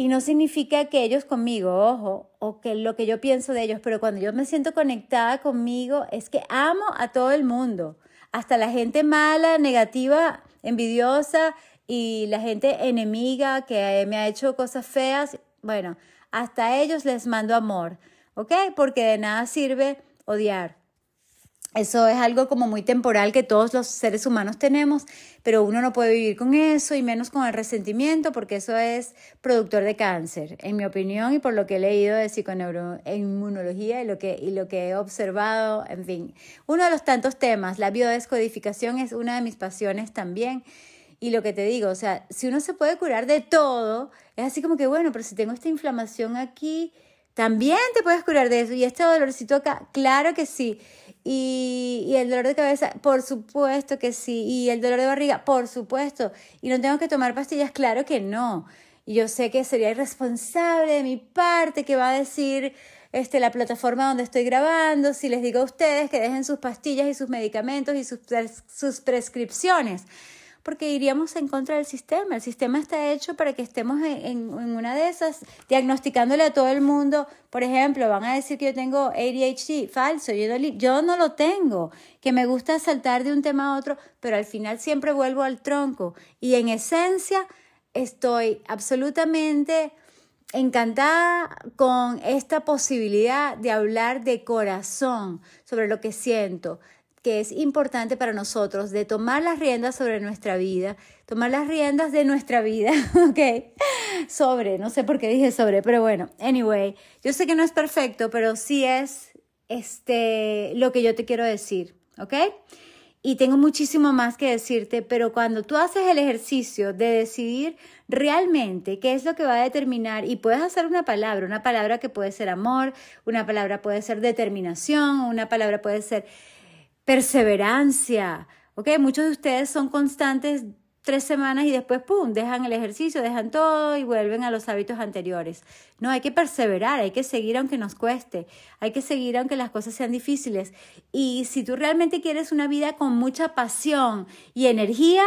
[SPEAKER 1] y no significa que ellos conmigo, ojo, o que lo que yo pienso de ellos, pero cuando yo me siento conectada conmigo es que amo a todo el mundo, hasta la gente mala, negativa, envidiosa y la gente enemiga que me ha hecho cosas feas, bueno, hasta ellos les mando amor, ¿ok? Porque de nada sirve odiar. Eso es algo como muy temporal que todos los seres humanos tenemos, pero uno no puede vivir con eso y menos con el resentimiento porque eso es productor de cáncer, en mi opinión y por lo que he leído de psiconeuroinmunología y lo que, y lo que he observado, en fin. Uno de los tantos temas, la biodescodificación es una de mis pasiones también. Y lo que te digo, o sea, si uno se puede curar de todo, es así como que, bueno, pero si tengo esta inflamación aquí, también te puedes curar de eso. Y este dolorcito acá, claro que sí. Y, y, el dolor de cabeza, por supuesto que sí. Y el dolor de barriga, por supuesto. Y no tengo que tomar pastillas, claro que no. Y yo sé que sería irresponsable de mi parte que va a decir este, la plataforma donde estoy grabando si les digo a ustedes que dejen sus pastillas y sus medicamentos y sus, sus prescripciones porque iríamos en contra del sistema. El sistema está hecho para que estemos en, una de esas, diagnosticándole a todo el mundo. Por ejemplo, van a decir que yo tengo ADHD, falso, yo no, yo no lo tengo, que me gusta saltar de un tema a otro, pero al final siempre vuelvo al tronco. Y en esencia estoy absolutamente encantada con esta posibilidad de hablar de corazón sobre lo que siento, que es importante para nosotros de tomar las riendas sobre nuestra vida, tomar las riendas de nuestra vida, ¿ok? Sobre, no sé por qué dije sobre, pero bueno, anyway, yo sé que no es perfecto, pero sí es este, lo que yo te quiero decir, ¿ok? Y tengo muchísimo más que decirte, pero cuando tú haces el ejercicio de decidir realmente qué es lo que va a determinar, y puedes hacer una palabra, una palabra que puede ser amor, una palabra puede ser determinación, una palabra puede ser perseverancia. ¿Ok? Muchos de ustedes son constantes tres semanas y después, ¡pum!, dejan el ejercicio, dejan todo y vuelven a los hábitos anteriores. No, hay que perseverar, hay que seguir aunque nos cueste, hay que seguir aunque las cosas sean difíciles. Y si tú realmente quieres una vida con mucha pasión y energía,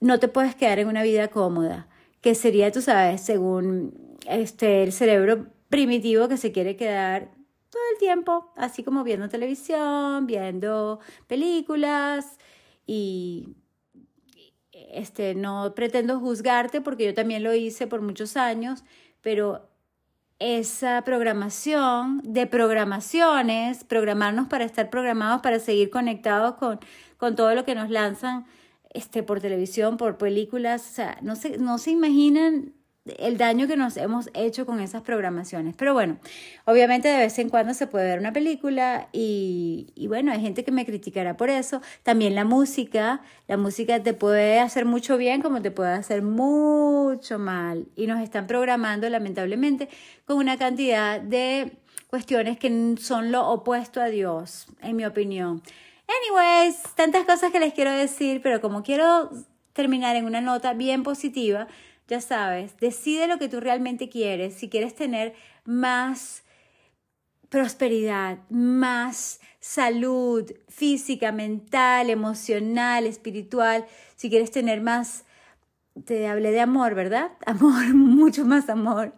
[SPEAKER 1] no te puedes quedar en una vida cómoda, que sería, tú sabes, según este, el cerebro primitivo que se quiere quedar todo el tiempo, así como viendo televisión, viendo películas y este no pretendo juzgarte porque yo también lo hice por muchos años, pero esa programación de programaciones, programarnos para estar programados, para seguir conectados con, con todo lo que nos lanzan este, por televisión, por películas, o sea, no se, no se imaginan el daño que nos hemos hecho con esas programaciones. Pero bueno, obviamente de vez en cuando se puede ver una película y, bueno, hay gente que me criticará por eso. También la música, la música te puede hacer mucho bien como te puede hacer mucho mal. Y nos están programando lamentablemente con una cantidad de cuestiones que son lo opuesto a Dios, en mi opinión. Anyways, tantas cosas que les quiero decir, pero como quiero terminar en una nota bien positiva, ya sabes, decide lo que tú realmente quieres. Si quieres tener más prosperidad, más salud física, mental, emocional, espiritual, si quieres tener más, te hablé de amor, ¿verdad? Amor, mucho más amor.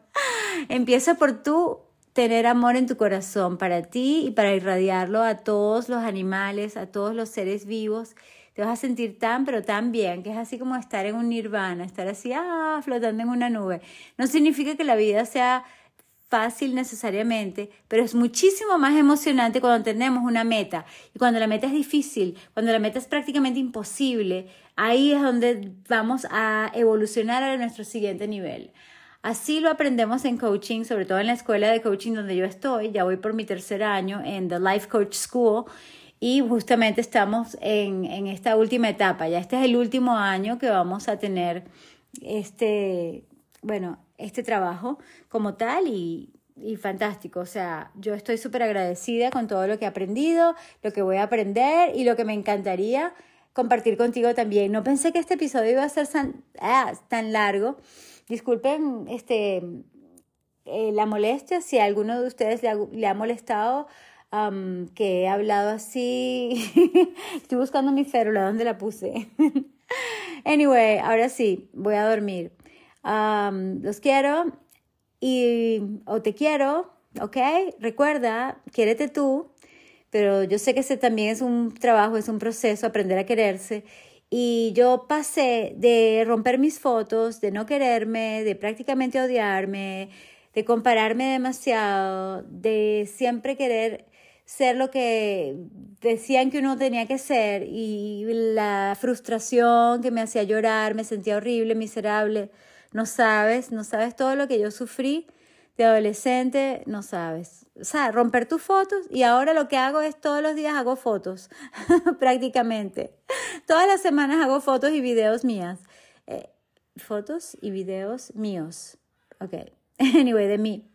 [SPEAKER 1] Empieza por tú tener amor en tu corazón para ti y para irradiarlo a todos los animales, a todos los seres vivos te vas a sentir tan, pero tan bien, que es así como estar en un nirvana, estar así, ah, flotando en una nube. No significa que la vida sea fácil necesariamente, pero es muchísimo más emocionante cuando tenemos una meta. Y cuando la meta es difícil, cuando la meta es prácticamente imposible, ahí es donde vamos a evolucionar a nuestro siguiente nivel. Así lo aprendemos en coaching, sobre todo en la escuela de coaching donde yo estoy. Ya voy por mi tercer año en The Life Coach School y justamente estamos en, en, esta última etapa. Ya este es el último año que vamos a tener este, bueno, este trabajo como tal y, y fantástico. O sea, yo estoy súper agradecida con todo lo que he aprendido, lo que voy a aprender y lo que me encantaría compartir contigo también. No pensé que este episodio iba a ser tan, ah, tan largo. Disculpen este, eh, la molestia si a alguno de ustedes le le ha molestado que he hablado así. Estoy buscando mi férula, ¿dónde la puse? anyway, ahora sí, voy a dormir. los quiero y o te quiero, ¿ok? Recuerda, quiérete tú, pero yo sé que ese también es un trabajo, es un proceso, aprender a quererse. Y yo pasé de romper mis fotos, de no quererme, de prácticamente odiarme, de compararme demasiado, de siempre querer ser lo que decían que uno tenía que ser y la frustración que me hacía llorar, me sentía horrible, miserable. No sabes, no sabes todo lo que yo sufrí de adolescente, no sabes. O sea, romper tus fotos y ahora lo que hago es todos los días hago fotos, prácticamente. Todas las semanas hago fotos y videos mías. Eh, fotos y videos míos. Ok. Anyway, de mí.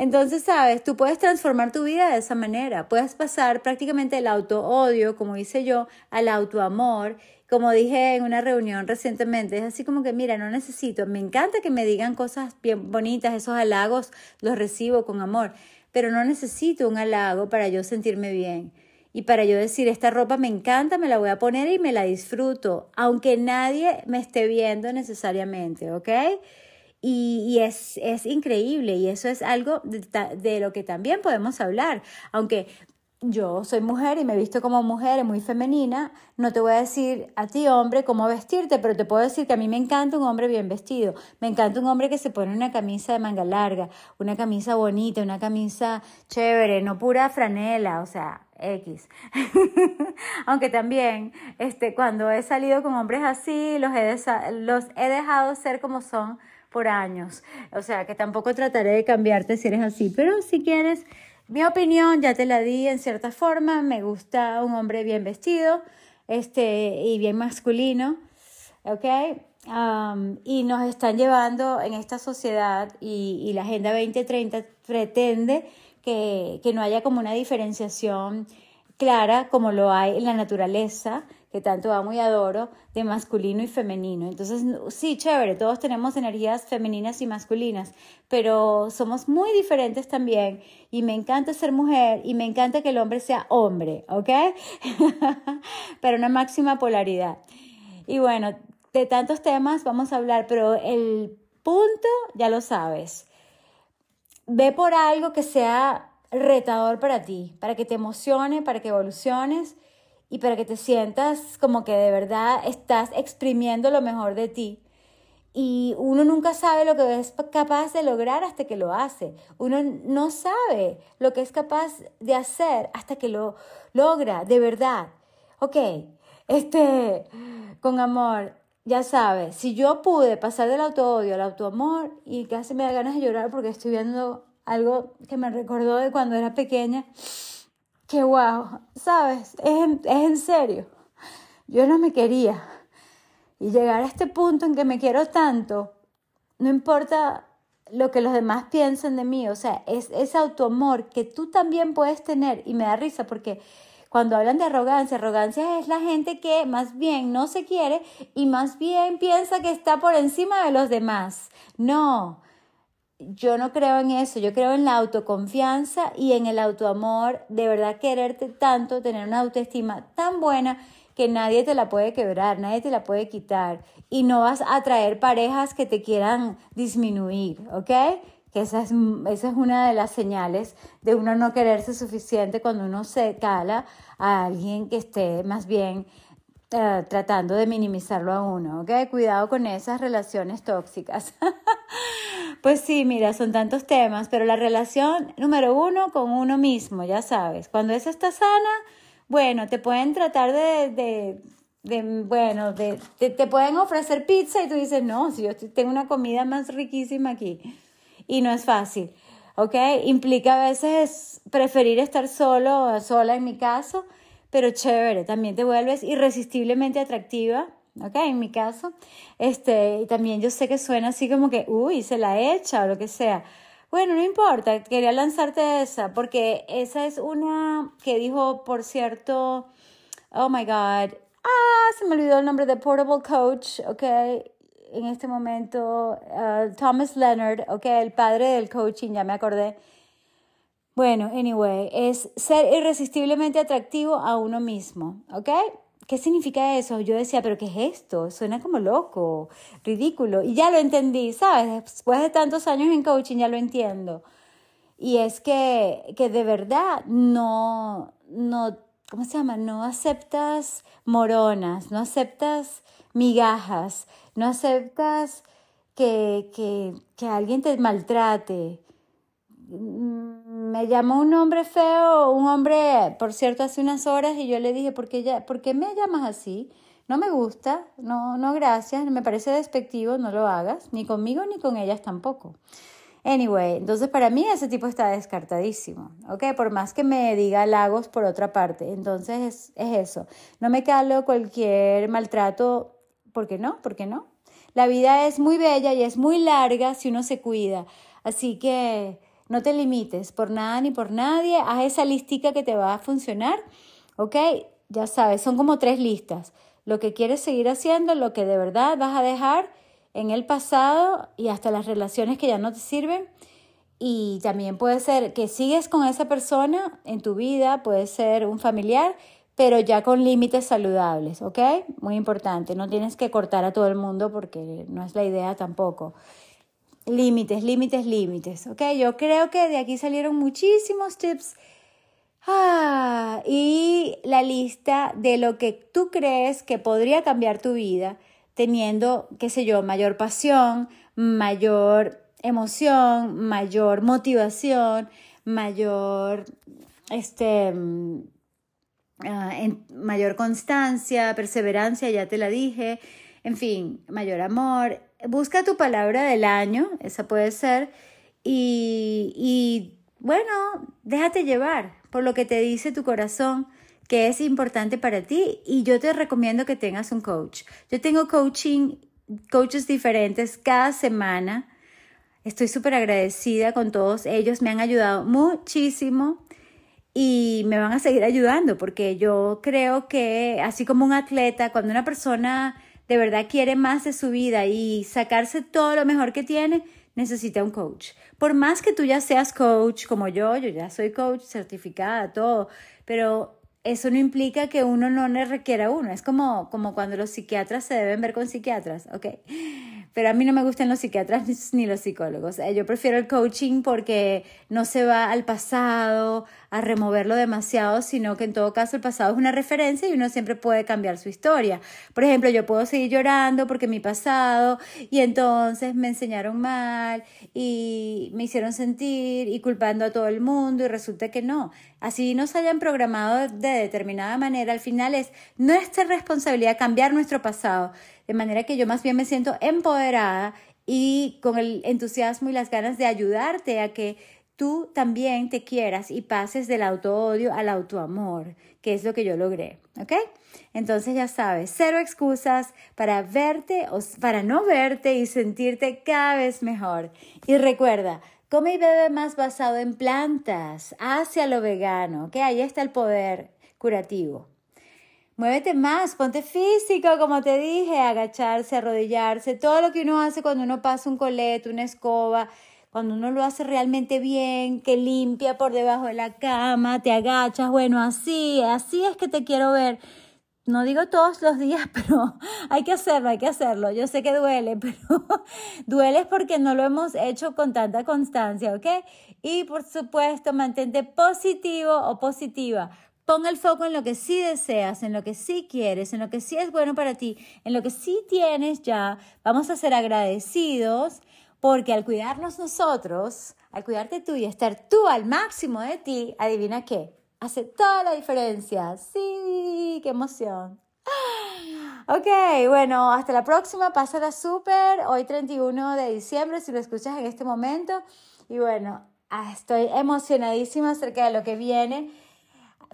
[SPEAKER 1] Entonces, sabes, tú puedes transformar tu vida de esa manera. Puedes pasar prácticamente del auto-odio, como hice yo, al auto-amor. Como dije en una reunión recientemente, es así como que, mira, no necesito, me encanta que me digan cosas bien bonitas, esos halagos los recibo con amor, pero no necesito un halago para yo sentirme bien. Y para yo decir, esta ropa me encanta, me la voy a poner y me la disfruto, aunque nadie me esté viendo necesariamente, ¿ok? Y, es, es, increíble y eso es algo de, de, lo que también podemos hablar. Aunque yo soy mujer y me he visto como mujer muy femenina, no te voy a decir a ti hombre cómo vestirte, pero te puedo decir que a mí me encanta un hombre bien vestido. Me encanta un hombre que se pone una camisa de manga larga, una camisa bonita, una camisa chévere, no pura franela, o sea, X. Aunque también, este, cuando he salido con hombres así, los he, los he dejado ser como son por años. O sea, que tampoco trataré de cambiarte si eres así, pero si quieres, mi opinión ya te la di en cierta forma, me gusta un hombre bien vestido este, y bien masculino, ¿ok? y nos están llevando en esta sociedad y, y la Agenda 2030 pretende que, que no haya como una diferenciación clara como lo hay en la naturaleza, que tanto amo y adoro, de masculino y femenino. Entonces, sí, chévere, todos tenemos energías femeninas y masculinas, pero somos muy diferentes también y me encanta ser mujer y me encanta que el hombre sea hombre, ¿ok? pero una máxima polaridad. Y bueno, de tantos temas vamos a hablar, pero el punto ya lo sabes. Ve por algo que sea retador para ti, para que te emocione, para que evoluciones y para que te sientas como que de verdad estás exprimiendo lo mejor de ti. Y uno nunca sabe lo que es capaz de lograr hasta que lo hace. Uno no sabe lo que es capaz de hacer hasta que lo logra, de verdad. Ok, este, con amor, ya sabes, si yo pude pasar del auto-odio al auto-amor y casi me da ganas de llorar porque estoy viendo algo que me recordó de cuando era pequeña, que wow, ¿sabes? Es en, es en serio. Yo no me quería. Y llegar a este punto en que me quiero tanto, no importa lo que los demás piensen de mí, o sea, es ese autoamor que tú también puedes tener y me da risa porque cuando hablan de arrogancia, arrogancia es la gente que más bien no se quiere y más bien piensa que está por encima de los demás. No, yo no creo en eso, yo creo en la autoconfianza y en el autoamor, de verdad quererte tanto, tener una autoestima tan buena que nadie te la puede quebrar, nadie te la puede quitar y no vas a atraer parejas que te quieran disminuir, ¿ok? Que esa es, esa es una de las señales de uno no quererse suficiente cuando uno se cala a alguien que esté más bien eh, tratando de minimizarlo a uno, ¿ok? Cuidado con esas relaciones tóxicas. Pues sí, mira, son tantos temas, pero la relación número uno con uno mismo, ya sabes, cuando eso está sana, bueno, te pueden tratar de, de, de bueno, de, te pueden ofrecer pizza y tú dices, no, si yo tengo una comida más riquísima aquí. Y no es fácil, ¿ok? Implica a veces preferir estar solo, sola en mi caso, pero chévere, también te vuelves irresistiblemente atractiva ¿ok? En mi caso, este, también yo sé que suena así como que, uy, se la echa o lo que sea. Bueno, no importa, quería lanzarte esa, porque esa es una que dijo, por cierto, oh my God, ah, se me olvidó el nombre de Portable Coach, ok, en este momento, uh, Thomas Leonard, ok, el padre del coaching, ya me acordé. Bueno, anyway, es ser irresistiblemente atractivo a uno mismo, ¿ok? ¿Qué significa eso? Yo decía, pero ¿qué es esto? Suena como loco, ridículo. Y ya lo entendí, ¿sabes? Después de tantos años en coaching ya lo entiendo. Y es que, que de verdad no, no, ¿cómo se llama? No aceptas moronas, no aceptas migajas, no aceptas que, que, que alguien te maltrate me llamó un hombre feo, un hombre, por cierto, hace unas horas y yo le dije, ¿por qué, ya, ¿por qué me llamas así? No me gusta, no, no gracias, me parece despectivo, no lo hagas, ni conmigo ni con ellas tampoco. Anyway, entonces para mí ese tipo está descartadísimo, ¿ok? Por más que me diga halagos por otra parte. Entonces es, es eso. No me calo cualquier maltrato, ¿por qué no? ¿Por qué no? La vida es muy bella y es muy larga si uno se cuida. Así que No te limites por nada ni por nadie. Haz esa listica que te va a funcionar. ¿Ok? Ya sabes, son como tres listas. Lo que quieres seguir haciendo, lo que de verdad vas a dejar en el pasado y hasta las relaciones que ya no te sirven. Y también puede ser que sigues con esa persona en tu vida, puede ser un familiar, pero ya con límites saludables, ¿ok? Muy importante, no tienes que cortar a todo el mundo porque no es la idea tampoco. Límites, límites, límites, ¿ok? Yo creo que de aquí salieron muchísimos tips. Ah, y la lista de lo que tú crees que podría cambiar tu vida teniendo, qué sé yo, mayor pasión, mayor emoción, mayor motivación, mayor, este, mm, ah, mayor constancia, perseverancia, ya te la dije, en fin, mayor amor. Busca tu palabra del año, esa puede ser, y, y bueno, déjate llevar por lo que te dice tu corazón que es importante para ti y yo te recomiendo que tengas un coach. Yo tengo coaching, coaches diferentes cada semana. Estoy súper agradecida con todos ellos, me han ayudado muchísimo y me van a seguir ayudando porque yo creo que así como un atleta, cuando una persona de verdad quiere más de su vida y sacarse todo lo mejor que tiene, necesita un coach. Por más que tú ya seas coach como yo, yo ya soy coach certificada, todo, pero eso no implica que uno no le requiera uno. Es como, como cuando los psiquiatras se deben ver con psiquiatras, ¿ok? Pero a mí no me gustan los psiquiatras ni los psicólogos. Eh, yo prefiero el coaching porque no se va al pasado a removerlo demasiado, sino que en todo caso el pasado es una referencia y uno siempre puede cambiar su historia. Por ejemplo, yo puedo seguir llorando porque mi pasado y entonces me enseñaron mal y me hicieron sentir y culpando a todo el mundo y resulta que no. Así nos hayan programado de determinada manera, al final es nuestra responsabilidad cambiar nuestro pasado de manera que yo más bien me siento empoderada y con el entusiasmo y las ganas de ayudarte a que tú también te quieras y pases del auto-odio al autoamor, que es lo que yo logré, ¿ok? Entonces ya sabes, cero excusas para verte o para no verte y sentirte cada vez mejor. Y recuerda, come y bebe más basado en plantas, hacia lo vegano, que ahí está el poder curativo. Muévete más, ponte físico, como te dije, agacharse, arrodillarse, todo lo que uno hace cuando uno pasa un colete, una escoba, cuando uno lo hace realmente bien, que limpia por debajo de la cama, te agachas, bueno, así, así es que te quiero ver. No digo todos los días, pero hay que hacerlo, hay que hacerlo. Yo sé que duele, pero duele porque no lo hemos hecho con tanta constancia, ¿ok? Y por supuesto, mantente positivo o positiva Pon el foco en lo que sí deseas, en lo que sí quieres, en lo que sí es bueno para ti, en lo que sí tienes ya. Vamos a ser agradecidos porque al cuidarnos nosotros, al cuidarte tú y estar tú al máximo de ti, adivina qué, hace toda la diferencia. Sí, qué emoción. Ok, bueno, hasta la próxima, pásala súper. Hoy 31 de diciembre, si lo escuchas en este momento. Y bueno, ah, estoy emocionadísima acerca de lo que viene.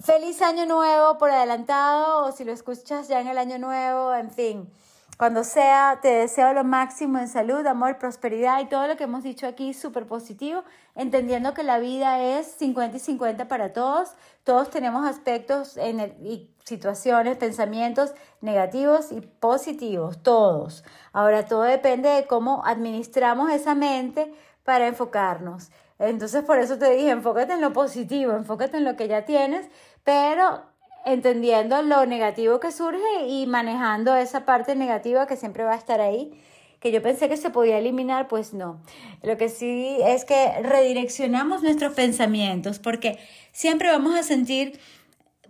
[SPEAKER 1] Feliz año nuevo por adelantado o si lo escuchas ya en el año nuevo, en fin. Cuando sea, te deseo lo máximo en salud, amor, prosperidad y todo lo que hemos dicho aquí súper positivo, entendiendo que la vida es 50 y 50 para todos. Todos tenemos aspectos en y situaciones, pensamientos negativos y positivos, todos. Ahora todo depende de cómo administramos esa mente para enfocarnos. Entonces por eso te dije, enfócate en lo positivo, enfócate en lo que ya tienes, pero entendiendo lo negativo que surge y manejando esa parte negativa que siempre va a estar ahí, que yo pensé que se podía eliminar, pues no. Lo que sí es que redireccionamos nuestros pensamientos, porque siempre vamos a sentir,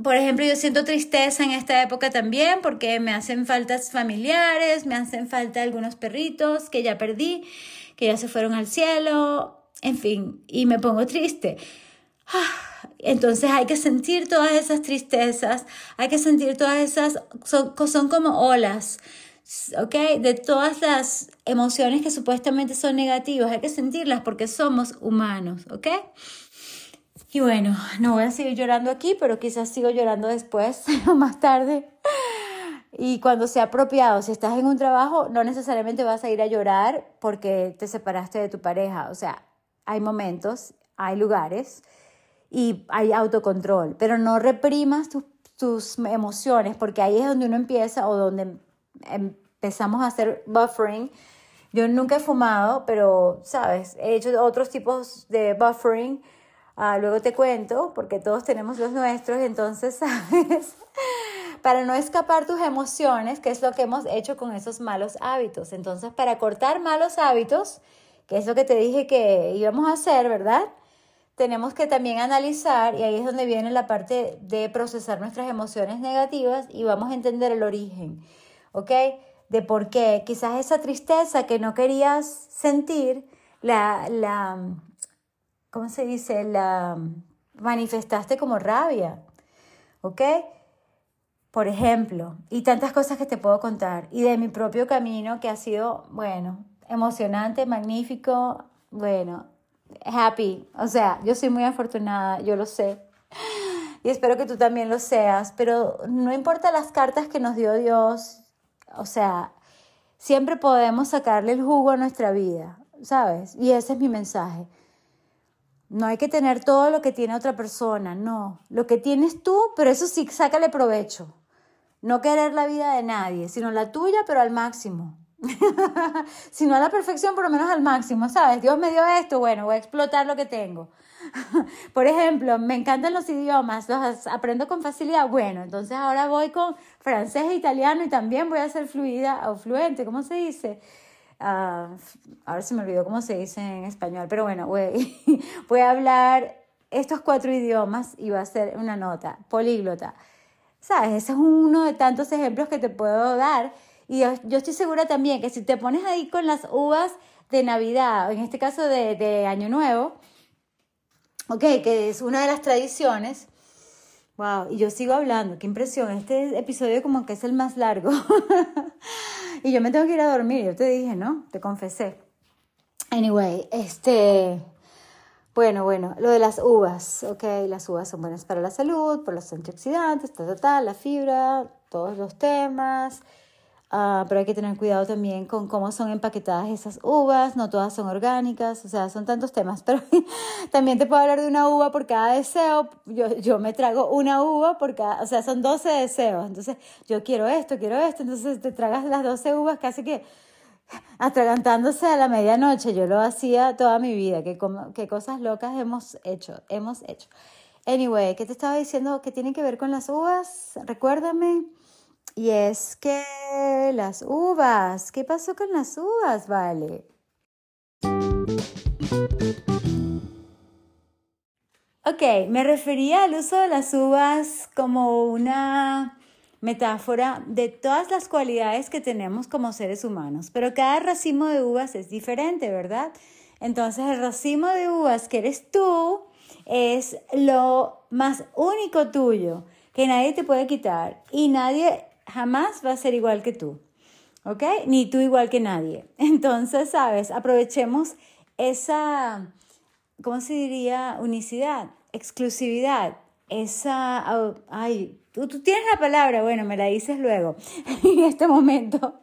[SPEAKER 1] por ejemplo, yo siento tristeza en esta época también, porque me hacen faltas familiares, me hacen falta algunos perritos que ya perdí, que ya se fueron al cielo, en fin, y me pongo triste. Ah, entonces hay que sentir todas esas tristezas, hay que sentir todas esas, son, son como olas, ¿ok? De todas las emociones que supuestamente son negativas, hay que sentirlas porque somos humanos, ¿ok? Y bueno, no voy a seguir llorando aquí, pero quizás sigo llorando después o más tarde. Y cuando sea apropiado, si estás en un trabajo, no necesariamente vas a ir a llorar porque te separaste de tu pareja. O sea, hay momentos, hay lugares y hay autocontrol, pero no reprimas tus, tus emociones porque ahí es donde uno empieza o donde empezamos a hacer buffering. Yo nunca he fumado, pero, ¿sabes? He hecho otros tipos de buffering. Ah, luego te cuento, porque todos tenemos los nuestros, entonces, ¿sabes? para no escapar tus emociones, que es lo que hemos hecho con esos malos hábitos. Entonces, para cortar malos hábitos, que es lo que te dije que íbamos a hacer, ¿verdad? Tenemos que también analizar, y ahí es donde viene la parte de procesar nuestras emociones negativas y vamos a entender el origen, ¿ok? De por qué quizás esa tristeza que no querías sentir, la, la ¿cómo se dice? La manifestaste como rabia, ¿ok? por ejemplo, y tantas cosas que te puedo contar, y de mi propio camino que ha sido, bueno, emocionante, magnífico, bueno, happy, o sea, yo soy muy afortunada, yo lo sé, y espero que tú también lo seas, pero no importa las cartas que nos dio Dios, o sea, siempre podemos sacarle el jugo a nuestra vida, ¿sabes? Y ese es mi mensaje. No hay que tener todo lo que tiene otra persona, no. Lo que tienes tú, pero eso sí, sácale provecho. No querer la vida de nadie, sino la tuya, pero al máximo. si no a la perfección, por lo menos al máximo, ¿sabes? Dios me dio esto, bueno, voy a explotar lo que tengo. por ejemplo, me encantan los idiomas, los aprendo con facilidad. Bueno, entonces ahora voy con francés e italiano y también voy a ser fluida o fluente, ¿cómo se dice? Uh, ahora se me olvidó cómo se dice en español, pero bueno, voy, voy a hablar estos cuatro idiomas y va a ser una nota, políglota. ¿Sabes? Ese es uno de tantos ejemplos que te puedo dar. Y yo, estoy segura también que si te pones ahí con las uvas de Navidad, en este caso de, de Año Nuevo, ok, que es una de las tradiciones, Wow, y yo sigo hablando, qué impresión. Este episodio como que es el más largo. y yo me tengo que ir a dormir, yo te dije, ¿no? Te confesé. Anyway, este bueno, bueno, lo de las uvas, ok, las uvas son buenas para la salud, por los antioxidantes, ta, ta, ta, la fibra, todos los temas, uh, pero hay que tener cuidado también con cómo son empaquetadas esas uvas, no todas son orgánicas, o sea, son tantos temas, pero también te puedo hablar de una uva por cada deseo, yo, yo me trago una uva por cada, o sea, son 12 deseos, entonces yo quiero esto, quiero esto, entonces te tragas las 12 uvas casi que atragantándose a la medianoche. Yo lo hacía toda mi vida. Qué, qué cosas locas hemos hecho, hemos hecho. Anyway, ¿qué te estaba diciendo que tiene que ver con las uvas? Recuérdame. Y es que las uvas, ¿qué pasó con las uvas? Vale. Ok, me refería al uso de las uvas como una metáfora de todas las cualidades que tenemos como seres humanos, pero cada racimo de uvas es diferente, ¿verdad? Entonces el racimo de uvas que eres tú es lo más único tuyo, que nadie te puede quitar y nadie jamás va a ser igual que tú, ¿ok? Ni tú igual que nadie. Entonces, ¿sabes? Aprovechemos esa, ¿cómo se diría? Unicidad, exclusividad, esa, ay, Tú, tienes la palabra, bueno, me la dices luego, en este momento.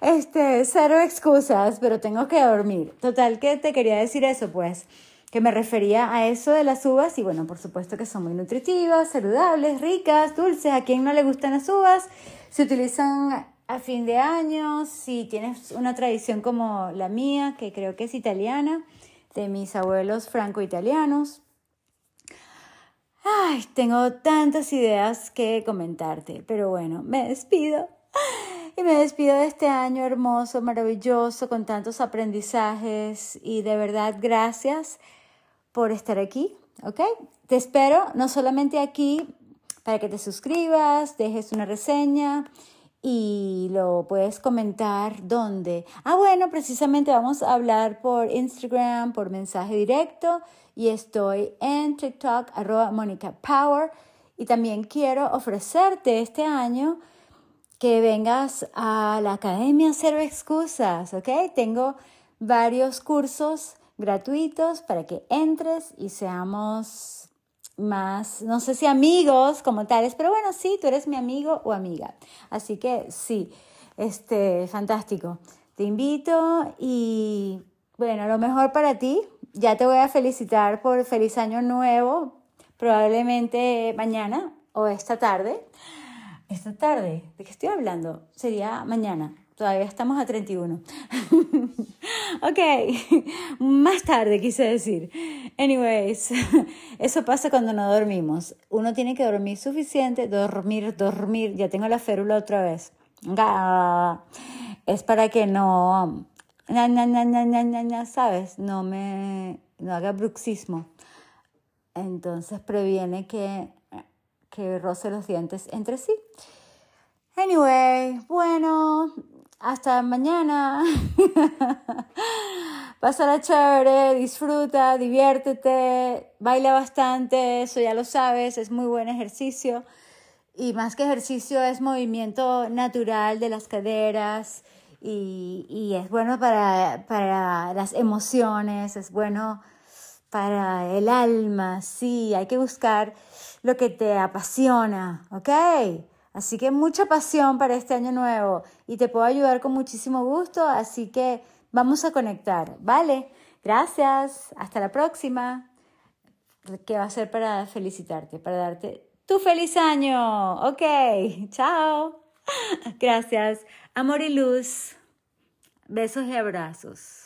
[SPEAKER 1] Este, cero excusas, pero tengo que dormir. Total, que te quería decir eso, pues, que me refería a eso de las uvas y bueno, por supuesto que son muy nutritivas, saludables, ricas, dulces. ¿A quien no le gustan las uvas? Se utilizan a fin de año, si tienes una tradición como la mía, que creo que es italiana, de mis abuelos franco-italianos, Ay, tengo tantas ideas que comentarte, pero bueno, me despido. Y me despido de este año hermoso, maravilloso, con tantos aprendizajes y de verdad gracias por estar aquí, ¿ok? Te espero no solamente aquí para que te suscribas, dejes una reseña y lo puedes comentar dónde. Ah, bueno, precisamente vamos a hablar por Instagram, por mensaje directo y estoy en TikTok, arroba Mónica Power. Y también quiero ofrecerte este año que vengas a la Academia Cero Excusas, ¿ok? Tengo varios cursos gratuitos para que entres y seamos más, no sé si amigos como tales, pero bueno, sí, tú eres mi amigo o amiga. Así que sí, este, fantástico. Te invito y bueno, lo mejor para ti, ya te voy a felicitar por feliz año nuevo, probablemente mañana o esta tarde. Esta tarde, ¿de qué estoy hablando? Sería mañana. Todavía estamos a 31. ok, más tarde quise decir. Anyways, eso pasa cuando no dormimos. Uno tiene que dormir suficiente, dormir, dormir. Ya tengo la férula otra vez. Es para que no, ¿sabes? No me, no haga bruxismo. Entonces previene que, que roce los dientes entre sí. Anyway, bueno, hasta mañana. Pásala chévere, disfruta, diviértete, baila bastante, eso ya lo sabes, es muy buen ejercicio. Y más que ejercicio es movimiento natural de las caderas y, y es bueno para, para las emociones, es bueno para el alma, sí, hay que buscar lo que te apasiona, ¿ok? Así que mucha pasión para este año nuevo y te puedo ayudar con muchísimo gusto, así que vamos a conectar, ¿vale? Gracias, hasta la próxima. ¿Qué va a ser para felicitarte, para darte tu feliz año? Ok, chao. Gracias, amor y luz. Besos y abrazos.